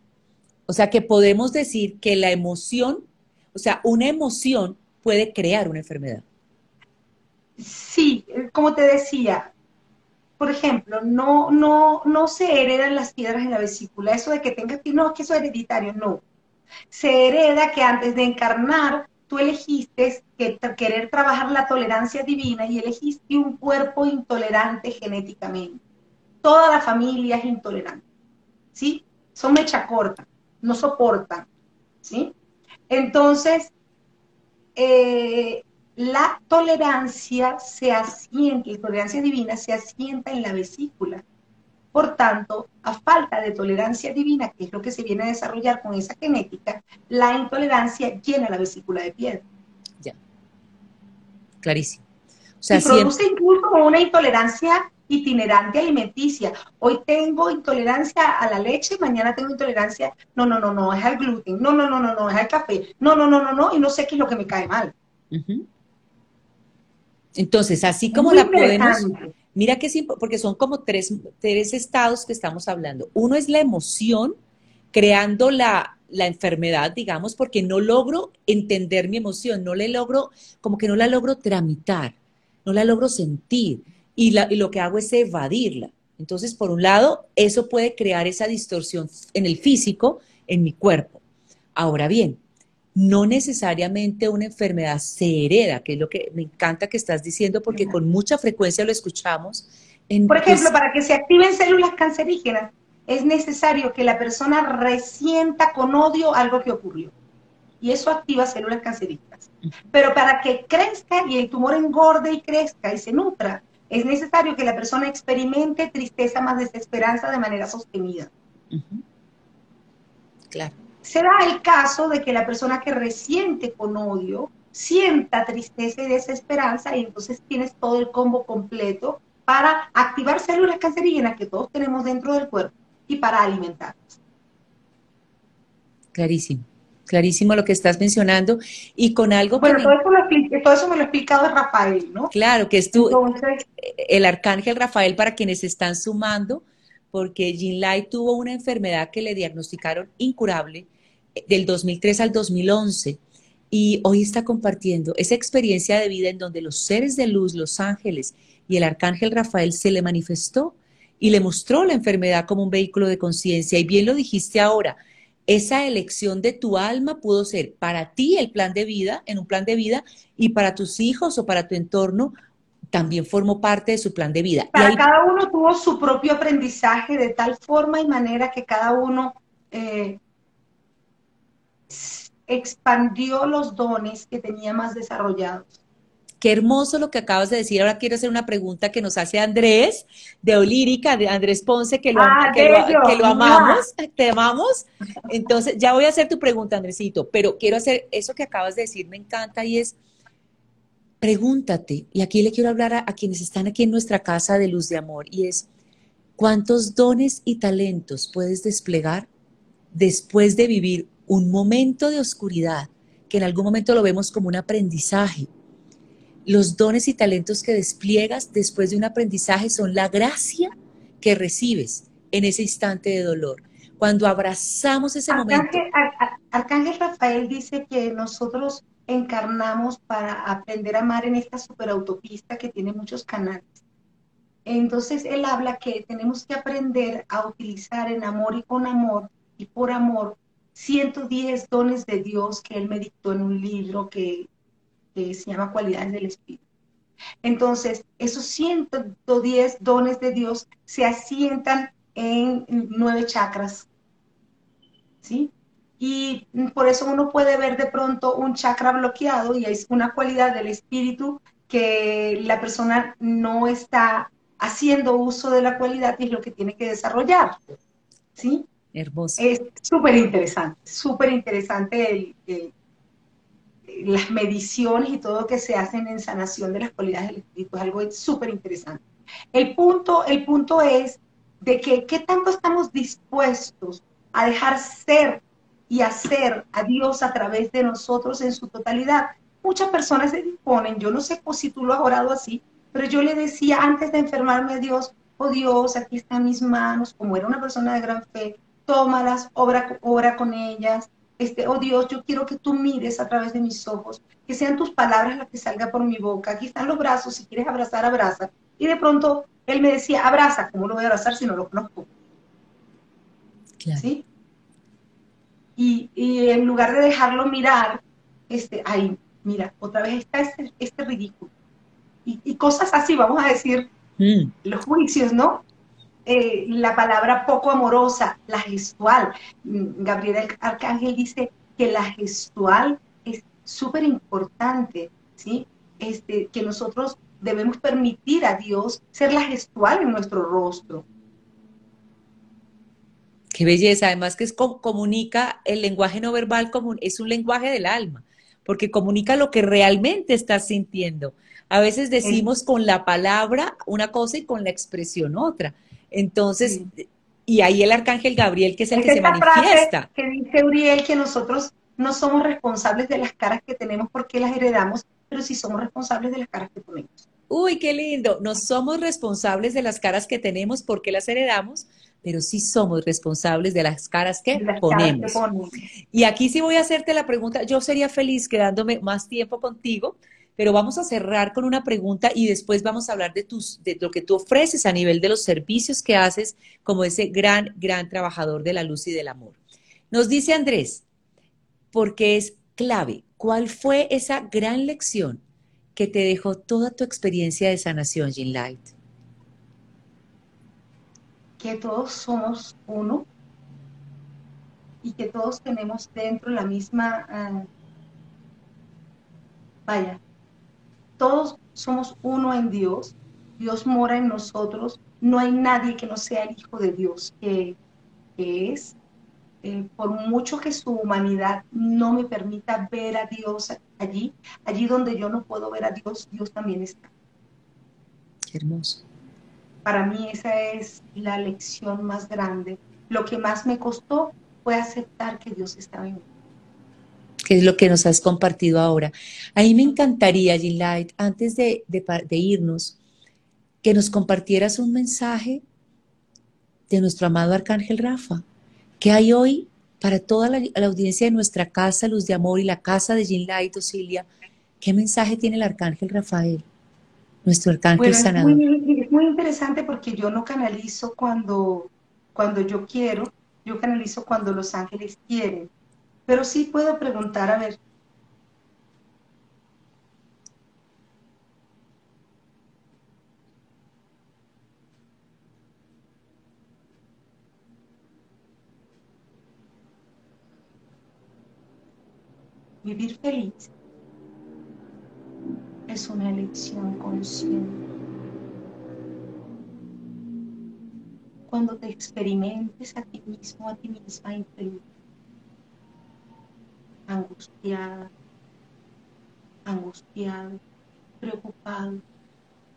O sea, que podemos decir que la emoción, o sea, una emoción puede crear una enfermedad. Sí, como te decía, por ejemplo, no, no, no se heredan las piedras en la vesícula. Eso de que tengas que, no, es que eso es hereditario, no. Se hereda que antes de encarnar tú elegiste que, querer trabajar la tolerancia divina y elegiste un cuerpo intolerante genéticamente. Toda la familia es intolerante, ¿sí? Son mecha corta, no soportan, ¿sí? Entonces, eh, la tolerancia se asienta, la tolerancia divina se asienta en la vesícula. Por tanto, a falta de tolerancia divina, que es lo que se viene a desarrollar con esa genética, la intolerancia llena la vesícula de piedra. Ya. Clarísimo. O sea, y produce incluso una intolerancia itinerante alimenticia. Hoy tengo intolerancia a la leche, mañana tengo intolerancia, no, no, no, no, es al gluten, no, no, no, no, no, es al café, no, no, no, no, no, y no sé qué es lo que me cae mal. Entonces, así como la podemos, Mira que es porque son como tres, tres estados que estamos hablando. Uno es la emoción, creando la, la enfermedad, digamos, porque no logro entender mi emoción, no le logro, como que no la logro tramitar, no la logro sentir y, lo que hago es evadirla. Entonces, por un lado, eso puede crear esa distorsión en el físico, en mi cuerpo. Ahora bien, no necesariamente una enfermedad se hereda, que es lo que me encanta que estás diciendo, porque con mucha frecuencia lo escuchamos. Por ejemplo, para que se activen células cancerígenas, es necesario que la persona resienta con odio algo que ocurrió. Y eso activa células cancerígenas. Pero para que crezca y el tumor engorde y crezca y se nutra, es necesario que la persona experimente tristeza más desesperanza de manera sostenida. Claro. Se da el caso de que la persona que resiente con odio sienta tristeza y desesperanza y entonces tienes todo el combo completo para activar células cancerígenas que todos tenemos dentro del cuerpo y para alimentarnos. Clarísimo, clarísimo lo que estás mencionando y con algo bueno, todo, eso me lo ha explicado Rafael, ¿no? Claro, que es tú, el arcángel Rafael para quienes están sumando, porque Jean Lai tuvo una enfermedad que le diagnosticaron incurable del 2003 al 2011 y hoy está compartiendo esa experiencia de vida en donde los seres de luz, los ángeles y el arcángel Rafael se le manifestó y le mostró la enfermedad como un vehículo de conciencia. Y bien lo dijiste ahora, esa elección de tu alma pudo ser para ti el plan de vida, en un plan de vida, y para tus hijos o para tu entorno también formó parte de su plan de vida. Para cada uno tuvo su propio aprendizaje de tal forma y manera que cada uno eh, expandió los dones que tenía más desarrollados. Qué hermoso lo que acabas de decir. Ahora quiero hacer una pregunta que nos hace Andrés de Olírica, de Andrés Ponce, que lo, ah, que, lo, amamos, te amamos. Entonces, ya voy a hacer tu pregunta, Andresito, pero quiero hacer eso que acabas de decir, me encanta y es, pregúntate, y aquí le quiero hablar a, a quienes están aquí en nuestra casa de luz de amor, y es, ¿cuántos dones y talentos puedes desplegar después de vivir un momento de oscuridad, que en algún momento lo vemos como un aprendizaje? Los dones y talentos que despliegas después de un aprendizaje son la gracia que recibes en ese instante de dolor. Cuando abrazamos ese momento. Arcángel Rafael dice que nosotros encarnamos para aprender a amar en esta superautopista que tiene muchos canales. Entonces él habla que tenemos que aprender a utilizar en amor y con amor y por amor 110 dones de Dios que él me dictó en un libro que se llama cualidades del Espíritu. Entonces, esos 110 dones de Dios se asientan en nueve chakras. ¿Sí? Y por eso uno puede ver de pronto un chakra bloqueado y es una cualidad del espíritu que la persona no está haciendo uso de la cualidad y es lo que tiene que desarrollar. ¿Sí? Hermoso. Es súper interesante, súper interesante el, las mediciones y todo lo que se hacen en sanación de las cualidades del espíritu es algo súper interesante. El punto, el punto es de que qué tanto estamos dispuestos a dejar ser y hacer a Dios a través de nosotros en su totalidad. Muchas personas se disponen, yo no sé si tú lo has orado así, pero yo le decía antes de enfermarme a Dios, oh Dios, aquí están mis manos, como era una persona de gran fe, tómalas, obra, obra con ellas, este, oh Dios, yo quiero que tú mires a través de mis ojos, que sean tus palabras las que salgan por mi boca. Aquí están los brazos, si quieres abrazar, abraza. Y de pronto él me decía, abraza, ¿cómo lo voy a abrazar si no lo conozco? ¿Sí? Y, en lugar de dejarlo mirar, este, ay, mira, otra vez está este, este ridículo. Y, cosas así, vamos a decir, mm. los juicios, ¿no? Eh, la palabra poco amorosa, la gestual. Mm, Gabriel Arcángel dice que la gestual es súper importante, ¿sí? Este, que nosotros debemos permitir a Dios ser la gestual en nuestro rostro. Qué belleza, además que es, comunica el lenguaje no verbal, es un lenguaje del alma, porque comunica lo que realmente estás sintiendo. A veces decimos con la palabra una cosa y con la expresión otra. Entonces, y ahí el arcángel Gabriel, que es el que se manifiesta. que dice Uriel que nosotros no somos responsables de las caras que tenemos porque las heredamos, pero sí somos responsables de las caras que ponemos. Uy, qué lindo. No somos responsables de las caras que tenemos porque las heredamos, pero sí somos responsables de las caras que ponemos. Y aquí sí voy a hacerte la pregunta. Yo sería feliz quedándome más tiempo contigo, pero vamos a cerrar con una pregunta y después vamos a hablar de, tus, de lo que tú ofreces a nivel de los servicios que haces como ese gran, gran trabajador de la luz y del amor. Nos dice Andrés, porque es clave, ¿cuál fue esa gran lección que te dejó toda tu experiencia de sanación, Jean Light? Que todos somos uno y que todos tenemos dentro la misma, ah, vaya, todos somos uno en Dios, Dios mora en nosotros, no hay nadie que no sea el Hijo de Dios, que, es, eh, por mucho que su humanidad no me permita ver a Dios allí, allí donde yo no puedo ver a Dios, Dios también está. hermoso. Para mí esa es la lección más grande. Lo que más me costó fue aceptar que Dios estaba en mí que es lo que nos has compartido ahora. A mí me encantaría, Jean Light, antes de, irnos, que nos compartieras un mensaje de nuestro amado Arcángel Rafa, que hay hoy para toda la, audiencia de nuestra casa, Luz de Amor y la casa de Jean Light, Osilia. ¿Qué mensaje tiene el Arcángel Rafael, nuestro Arcángel sanador? Es muy, es muy interesante porque yo no canalizo cuando, cuando yo quiero, yo canalizo cuando los ángeles quieren. Pero sí puedo preguntar, a ver. Vivir feliz es una elección consciente. Cuando te experimentes a ti mismo, a ti misma angustiada, angustiado, preocupado,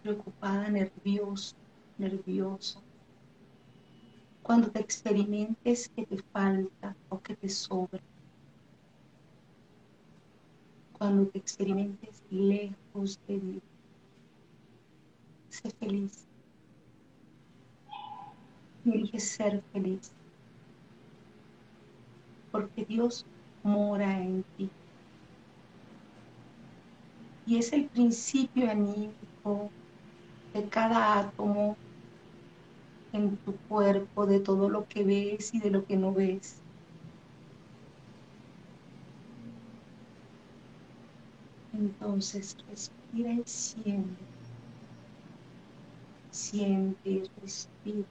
preocupada, nervioso, nervioso. Cuando te experimentes que te falta o que te sobra. Cuando te experimentes lejos de Dios. Sé feliz. Elige ser feliz. Porque Dios mora en ti. Y es el principio anímico de cada átomo en tu cuerpo, de todo lo que ves y de lo que no ves. Entonces respira y siente. Siente y respira.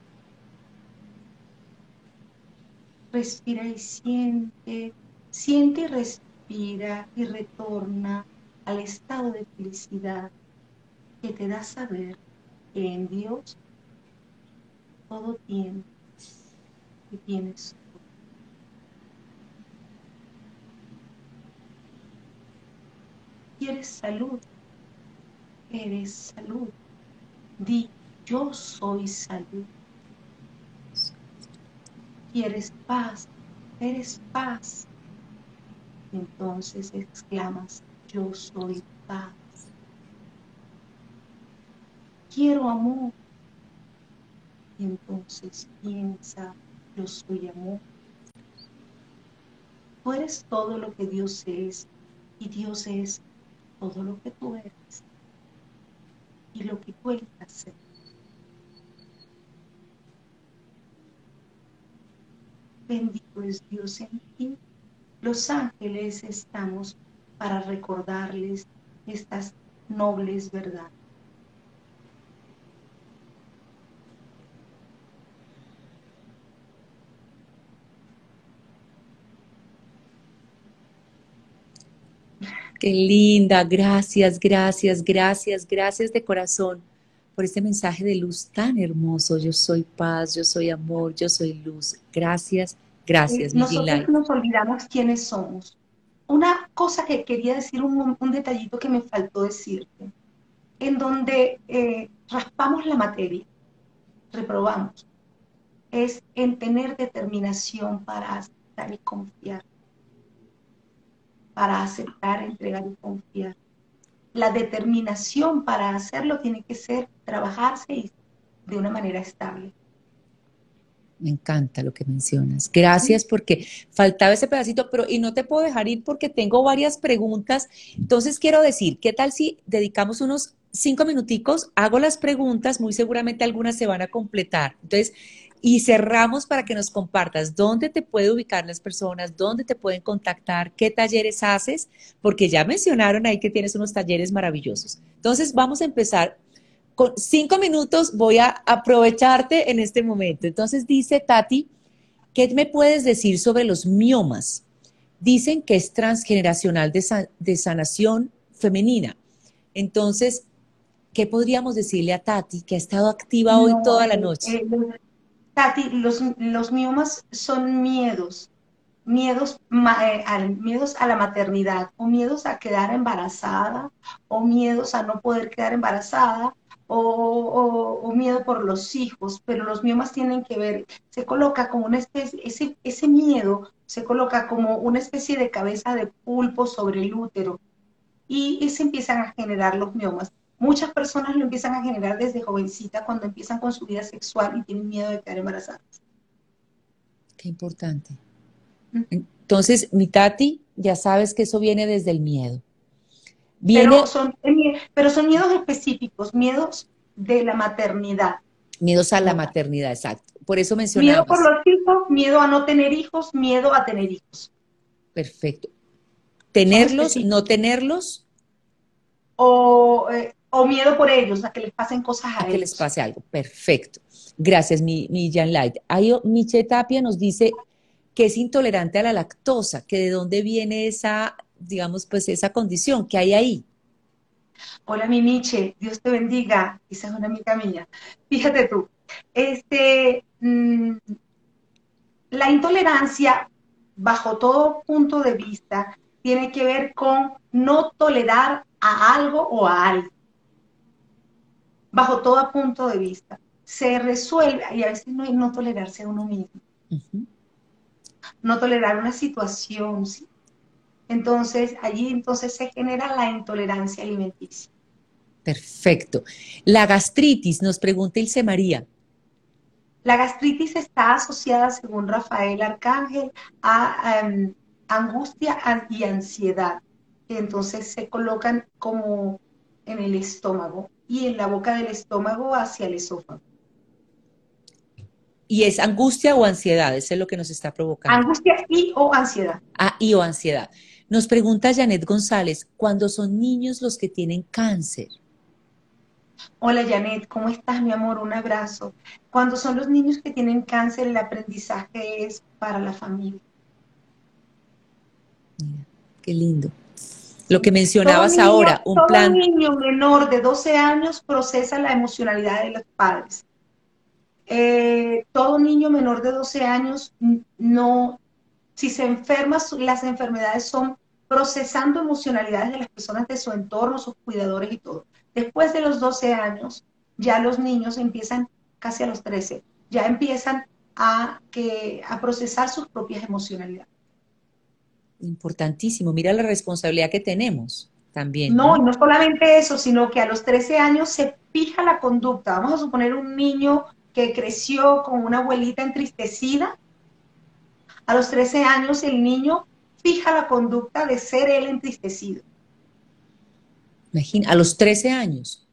Respira y siente Siente y respira y retorna al estado de felicidad que te da saber que en Dios todo tiene y tienes todo. ¿Quieres salud? Eres salud. Di, yo soy salud. ¿Quieres paz? Eres paz entonces exclamas, yo soy paz. Quiero amor. Y entonces piensa, yo soy amor. Tú eres todo lo que Dios es y Dios es todo lo que tú eres y lo que tú ser. Bendito es Dios en ti los ángeles estamos para recordarles estas nobles verdades. Qué linda, gracias, gracias, gracias, gracias de corazón por este mensaje de luz tan hermoso. Yo soy paz, yo soy amor, yo soy luz. Gracias, Gracias, Nosotros nos olvidamos quiénes somos. Una cosa que quería decir, un, detallito que me faltó decirte, en donde eh, raspamos la materia, reprobamos, es en tener determinación para aceptar y confiar, para aceptar, entregar y confiar. la determinación para hacerlo tiene que ser trabajarse de una manera estable. Me encanta lo que mencionas. Gracias porque faltaba ese pedacito, pero y no te puedo dejar ir porque tengo varias preguntas. Entonces quiero decir, ¿qué tal si dedicamos unos cinco minuticos? Hago las preguntas, muy seguramente algunas se van a completar. Entonces, y cerramos para que nos compartas dónde te puede ubicar las personas, dónde te pueden contactar, qué talleres haces, porque ya mencionaron ahí que tienes unos talleres maravillosos. Entonces, vamos a empezar con cinco minutos voy a aprovecharte en este momento. Entonces dice Tati, ¿qué me puedes decir sobre los miomas? Dicen que es transgeneracional de, sanación femenina. Entonces, ¿qué podríamos decirle a Tati que ha estado activa hoy toda la noche? Eh, Tati, los, los miomas son miedos, miedos, eh, miedos a la maternidad, o miedos a quedar embarazada, o miedos a no poder quedar embarazada, o, miedo por los hijos, pero los miomas tienen que ver, se coloca como una especie, ese, ese miedo se coloca como una especie de cabeza de pulpo sobre el útero y, se empiezan a generar los miomas. Muchas personas lo empiezan a generar desde jovencita cuando empiezan con su vida sexual y tienen miedo de quedar embarazadas. Qué importante. Entonces, mi Tati, ya sabes que eso viene desde el miedo. Pero, son, pero son miedos específicos, miedos de la maternidad. Miedos a la maternidad, exacto. Por eso mencionaba. Miedo por los hijos, miedo a no tener hijos, miedo a tener hijos. Perfecto. ¿Tenerlos, no tenerlos? O, eh, o, miedo por ellos, a que les pasen cosas a, a que les pase algo. Perfecto. Gracias, mi, mi Jan Light. Ahí Miche Tapia nos dice que es intolerante a la lactosa, que de dónde viene esa digamos, pues esa condición que hay ahí. Hola, mi Miche, Dios te bendiga, esa es una amiga mía. Fíjate tú, este, mm, la intolerancia, bajo todo punto de vista, tiene que ver con no tolerar a algo o a alguien. Bajo todo punto de vista. Se resuelve, y a veces no es no tolerarse a uno mismo. No tolerar una situación, ¿sí? Entonces, allí entonces se genera la intolerancia alimenticia. Perfecto. La gastritis, nos pregunta Ilse María. La gastritis está asociada, según Rafael Arcángel, a em, angustia y ansiedad. Entonces se colocan como en el estómago y en la boca del estómago hacia el esófago. ¿Y es angustia o ansiedad? Eso es lo que nos está provocando. Angustia y o ansiedad. Ah, y o ansiedad. Nos pregunta Janet González, ¿cuándo son niños los que tienen cáncer? Hola Janet, ¿cómo estás mi amor? Un abrazo. Cuando son los niños que tienen cáncer, el aprendizaje es para la familia. Mira, qué lindo. Lo que mencionabas ahora, un plan. Un niño menor de 12 años procesa la emocionalidad de los padres. Eh, todo niño menor de 12 años no si se enferma, las enfermedades son procesando emocionalidades de las personas de su entorno, sus cuidadores y todo. Después de los 12 años, ya los niños empiezan, casi a los 13, ya empiezan a, que, a procesar sus propias emocionalidades. Importantísimo, mira la responsabilidad que tenemos también. No, no, no solamente eso, sino que a los 13 años se fija la conducta. Vamos a suponer un niño que creció con una abuelita entristecida a los 13 años el niño fija la conducta de ser él entristecido. Imagina, a los 13 años.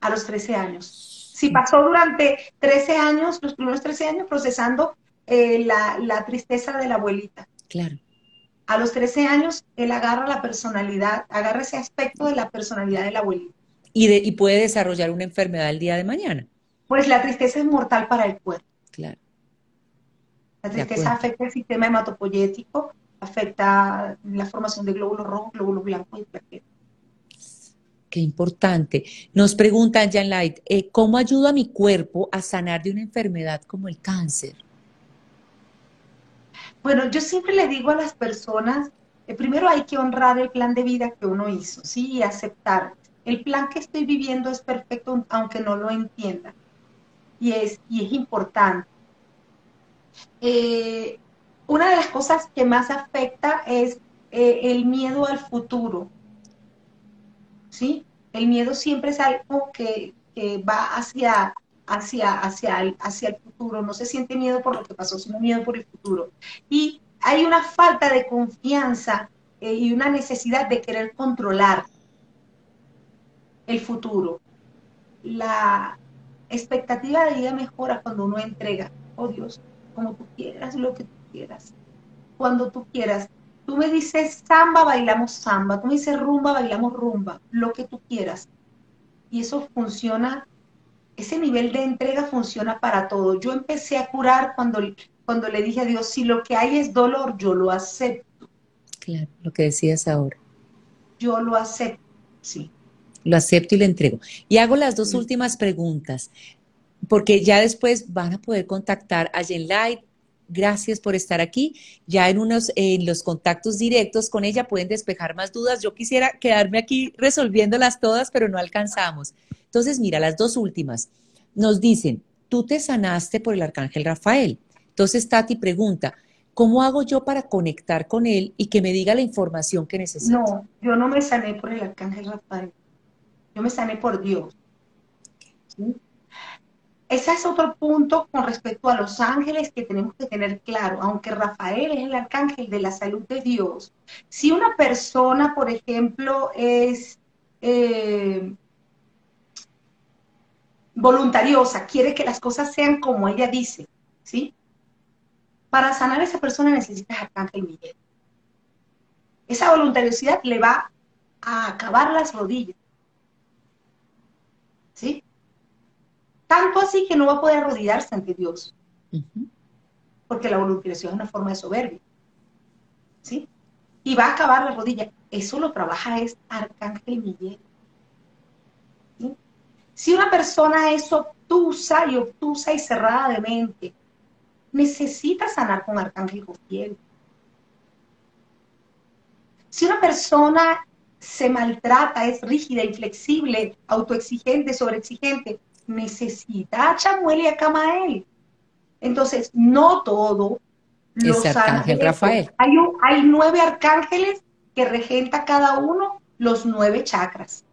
A los 13 años. Si pasó durante 13 años, los primeros 13 años, procesando eh, la, tristeza de la abuelita. Claro. A los 13 años, él agarra la personalidad, agarra ese aspecto de la personalidad de la abuelita. Y, de, y puede desarrollar una enfermedad el día de mañana. Pues la tristeza es mortal para el cuerpo. Claro. La tristeza afecta el sistema hematopoyético, afecta la formación de glóbulos rojos, glóbulos blancos y plaquetas. Qué importante. Nos preguntan, Jan Light, eh, ¿cómo ayudo a mi cuerpo a sanar de una enfermedad como el cáncer? Bueno, yo siempre le digo a las personas, eh, primero hay que honrar el plan de vida que uno hizo, ¿sí? Y aceptar. El plan que estoy viviendo es perfecto aunque no lo entienda. Y es, y es importante. Eh, una de las cosas que más afecta es eh, el miedo al futuro. ¿sí? El miedo siempre es algo que, va hacia, hacia, hacia, el, hacia el futuro, no se siente miedo por lo que pasó, sino miedo por el futuro. Y hay una falta de confianza eh, y una necesidad de querer controlar el futuro. La expectativa de vida mejora cuando uno entrega, oh Dios, como tú quieras, lo que tú quieras, cuando tú quieras. Tú me dices samba, bailamos samba. Tú me dices rumba, bailamos rumba. Lo que tú quieras. Y eso funciona, ese nivel de entrega funciona para todo. Yo empecé a curar cuando, cuando le dije a Dios, si lo que hay es dolor, yo lo acepto. Claro, lo que decías ahora. Yo lo acepto, sí. Lo acepto y lo entrego. Y hago las dos últimas preguntas, porque ya después van a poder contactar a Jen Light, Gracias por estar aquí. Ya en unos en los contactos directos con ella pueden despejar más dudas. Yo quisiera quedarme aquí resolviéndolas todas, pero no alcanzamos. Entonces, mira, las dos últimas. Nos dicen, tú te sanaste por el arcángel Rafael. Entonces, Tati pregunta, ¿cómo hago yo para conectar con él y que me diga la información que necesito? No, yo no me sané por el arcángel Rafael. Yo me sané por Dios. ¿Sí? Ese es otro punto con respecto a los ángeles que tenemos que tener claro. Aunque Rafael es el arcángel de la salud de Dios, si una persona, por ejemplo, es eh, voluntariosa, quiere que las cosas sean como ella dice, ¿sí? Para sanar a esa persona necesitas arcángel Miguel. Esa voluntariosidad le va a acabar las rodillas. ¿Sí? Tanto así que no va a poder arrodillarse ante Dios. Porque la voluntarismo es una forma de soberbia. ¿Sí? Y va a acabar la rodilla. Eso lo trabaja es Arcángel Miguel. Si una persona es obtusa y obtusa y cerrada de mente, necesita sanar con Arcángel Jofiel. Si una persona se maltrata, es rígida, inflexible, autoexigente, sobreexigente, necesita a Chamuel y a Camael. Entonces, no todo los arcángel Rafael. Hay, hay nueve arcángeles que regenta cada uno los nueve chakras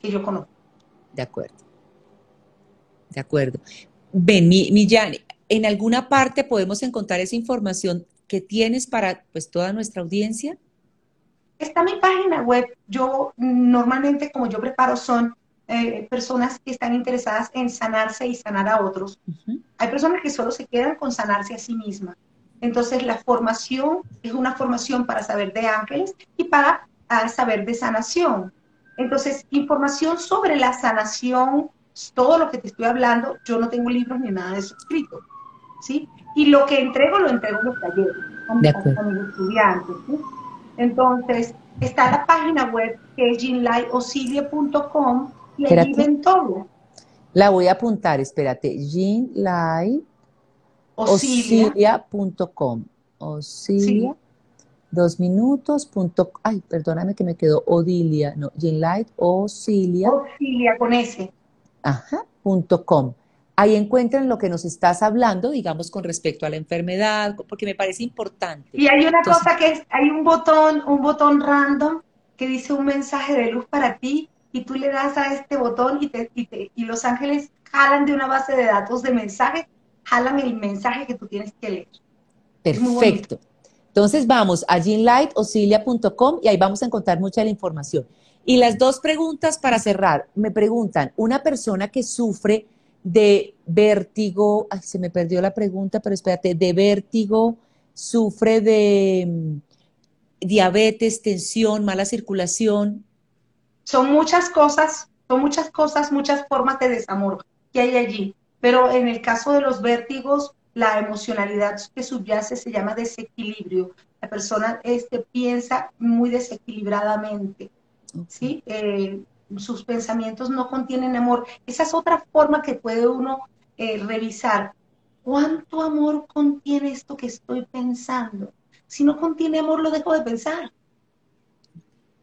que yo conozco. De acuerdo. De acuerdo. Ven, mi, ¿en alguna parte podemos encontrar esa información que tienes para pues toda nuestra audiencia? Está mi página web. Yo normalmente, como yo preparo, son eh, personas que están interesadas en sanarse y sanar a otros. Hay personas que solo se quedan con sanarse a sí mismas. Entonces, la formación es una formación para saber de ángeles y para ah, saber de sanación. Entonces, información sobre la sanación, todo lo que te estoy hablando, yo no tengo libros ni nada de eso escrito. ¿sí? Y lo que entrego, lo entrego en los talleres con, mis estudiantes. Entonces, está la página web que es ginlayosilia.com y allí ven todo. La voy a apuntar, espérate, ginlight.osilia.com. Osilia, dos minutos, punto, ay, perdóname que me quedó Odilia, no, Ginlight, Osilia. Osilia, con S. Ajá, punto com. Ahí encuentran lo que nos estás hablando, digamos, con respecto a la enfermedad, porque me parece importante. Y hay una cosa que es, hay un botón, un botón random que dice un mensaje de luz para ti y tú le das a este botón y, te, y, los ángeles jalan de una base de datos de mensaje, jalan el mensaje que tú tienes que leer. Perfecto. Entonces vamos a ginlightosilia.com y ahí vamos a encontrar mucha la información. Y las dos preguntas para cerrar. Me preguntan, una persona que sufre de vértigo, ay, se me perdió la pregunta, pero espérate, de vértigo, sufre de mm, diabetes, tensión, mala circulación, son muchas cosas, son muchas cosas, muchas formas de desamor que hay allí. Pero en el caso de los vértigos, la emocionalidad que subyace se llama desequilibrio. La persona este, piensa muy desequilibradamente, ¿sí? Eh, sus pensamientos no contienen amor. Esa es otra forma que puede uno eh, revisar. ¿Cuánto amor contiene esto que estoy pensando? Si no contiene amor, lo dejo de pensar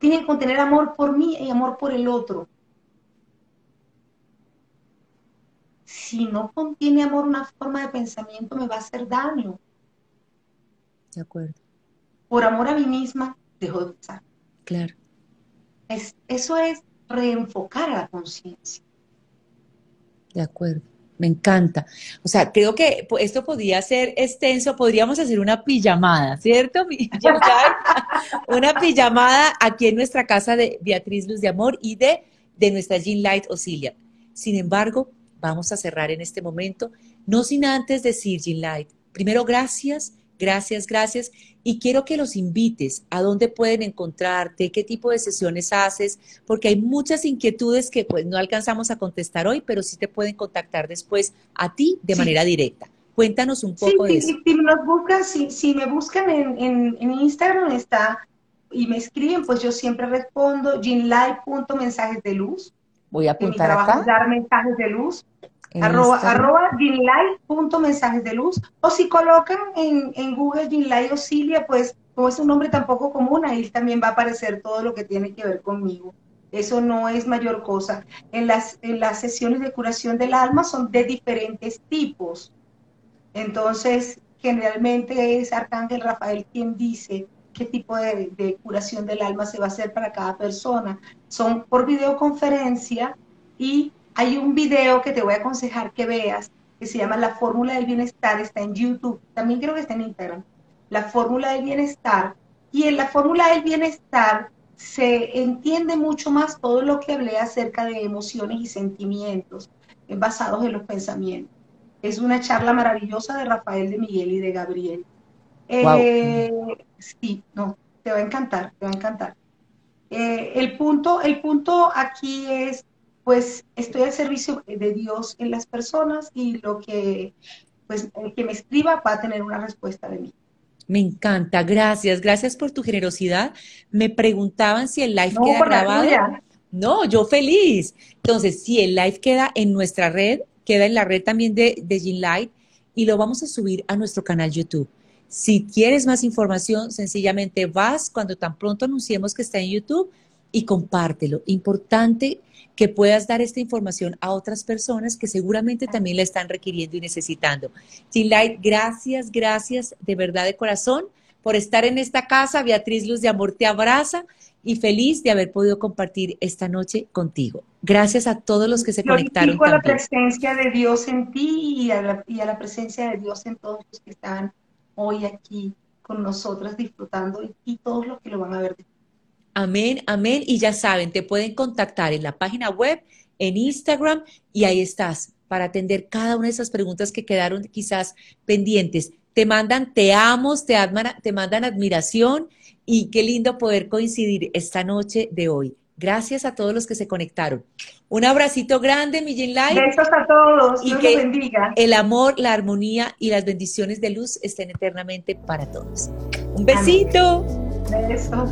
tiene que contener amor por mí y amor por el otro. Si no contiene amor una forma de pensamiento, me va a hacer daño. De acuerdo. Por amor a mí misma, dejo de pensar. Claro. Es, eso es reenfocar a la conciencia. De acuerdo. Me encanta. O sea, creo que esto podría ser extenso, podríamos hacer una pijamada, ¿cierto? una pijamada aquí en nuestra casa de Beatriz Luz de Amor y de, de nuestra Jean Light Osilia. Sin embargo, vamos a cerrar en este momento, no sin antes decir, Jean Light, primero gracias Gracias, gracias. Y quiero que los invites a dónde pueden encontrarte, qué tipo de sesiones haces, porque hay muchas inquietudes que pues no alcanzamos a contestar hoy, pero sí te pueden contactar después a ti de manera directa. Cuéntanos un poco de eso. Si, nos buscan, si, me buscan en, Instagram está y me escriben, pues yo siempre respondo, ginlive.mensajes de luz. Voy a apuntar acá. dar mensajes de luz arroba, arroba mensajes de luz. O si colocan en, en Google Ginlight Osilia, pues como es un nombre tampoco común, ahí también va a aparecer todo lo que tiene que ver conmigo. Eso no es mayor cosa. En las, en las sesiones de curación del alma son de diferentes tipos. Entonces, generalmente es Arcángel Rafael quien dice qué tipo de, de, curación del alma se va a hacer para cada persona. Son por videoconferencia y hay un video que te voy a aconsejar que veas que se llama La Fórmula del Bienestar, está en YouTube, también creo que está en Instagram. La Fórmula del Bienestar. Y en la Fórmula del Bienestar se entiende mucho más todo lo que hablé acerca de emociones y sentimientos basados en los pensamientos. Es una charla maravillosa de Rafael de Miguel y de Gabriel. Eh, sí, no, te va a encantar, te va a encantar. Eh, el, punto, el punto aquí es pues estoy al servicio de Dios en las personas y lo que, pues, el que me escriba va a tener una respuesta de mí. Me encanta, gracias, gracias por tu generosidad. Me preguntaban si el live queda grabado. No, yo feliz. Entonces, si el live queda en nuestra red, queda en la red también de, de Light y lo vamos a subir a nuestro canal YouTube. Si quieres más información, sencillamente vas cuando tan pronto anunciemos que está en YouTube y compártelo. Importante que puedas dar esta información a otras personas que seguramente también la están requiriendo y necesitando. Jean Light, gracias, gracias de verdad de corazón por estar en esta casa. Beatriz Luz de Amor te abraza y feliz de haber podido compartir esta noche contigo. Gracias a todos los que se conectaron. a la presencia de Dios en ti y a, la, y a la presencia de Dios en todos los que están hoy aquí con nosotras disfrutando y, todos los que lo van a ver Amén, amén. Y ya saben, te pueden contactar en la página web, en Instagram, y ahí estás para atender cada una de esas preguntas que quedaron quizás pendientes. Te mandan te amos, te, te mandan admiración y qué lindo poder coincidir esta noche de hoy. Gracias a todos los que se conectaron. Un abracito grande, Millin Light. Besos a todos. Y que bendiga. el amor, la armonía y las bendiciones de luz estén eternamente para todos. Un besito. Besos.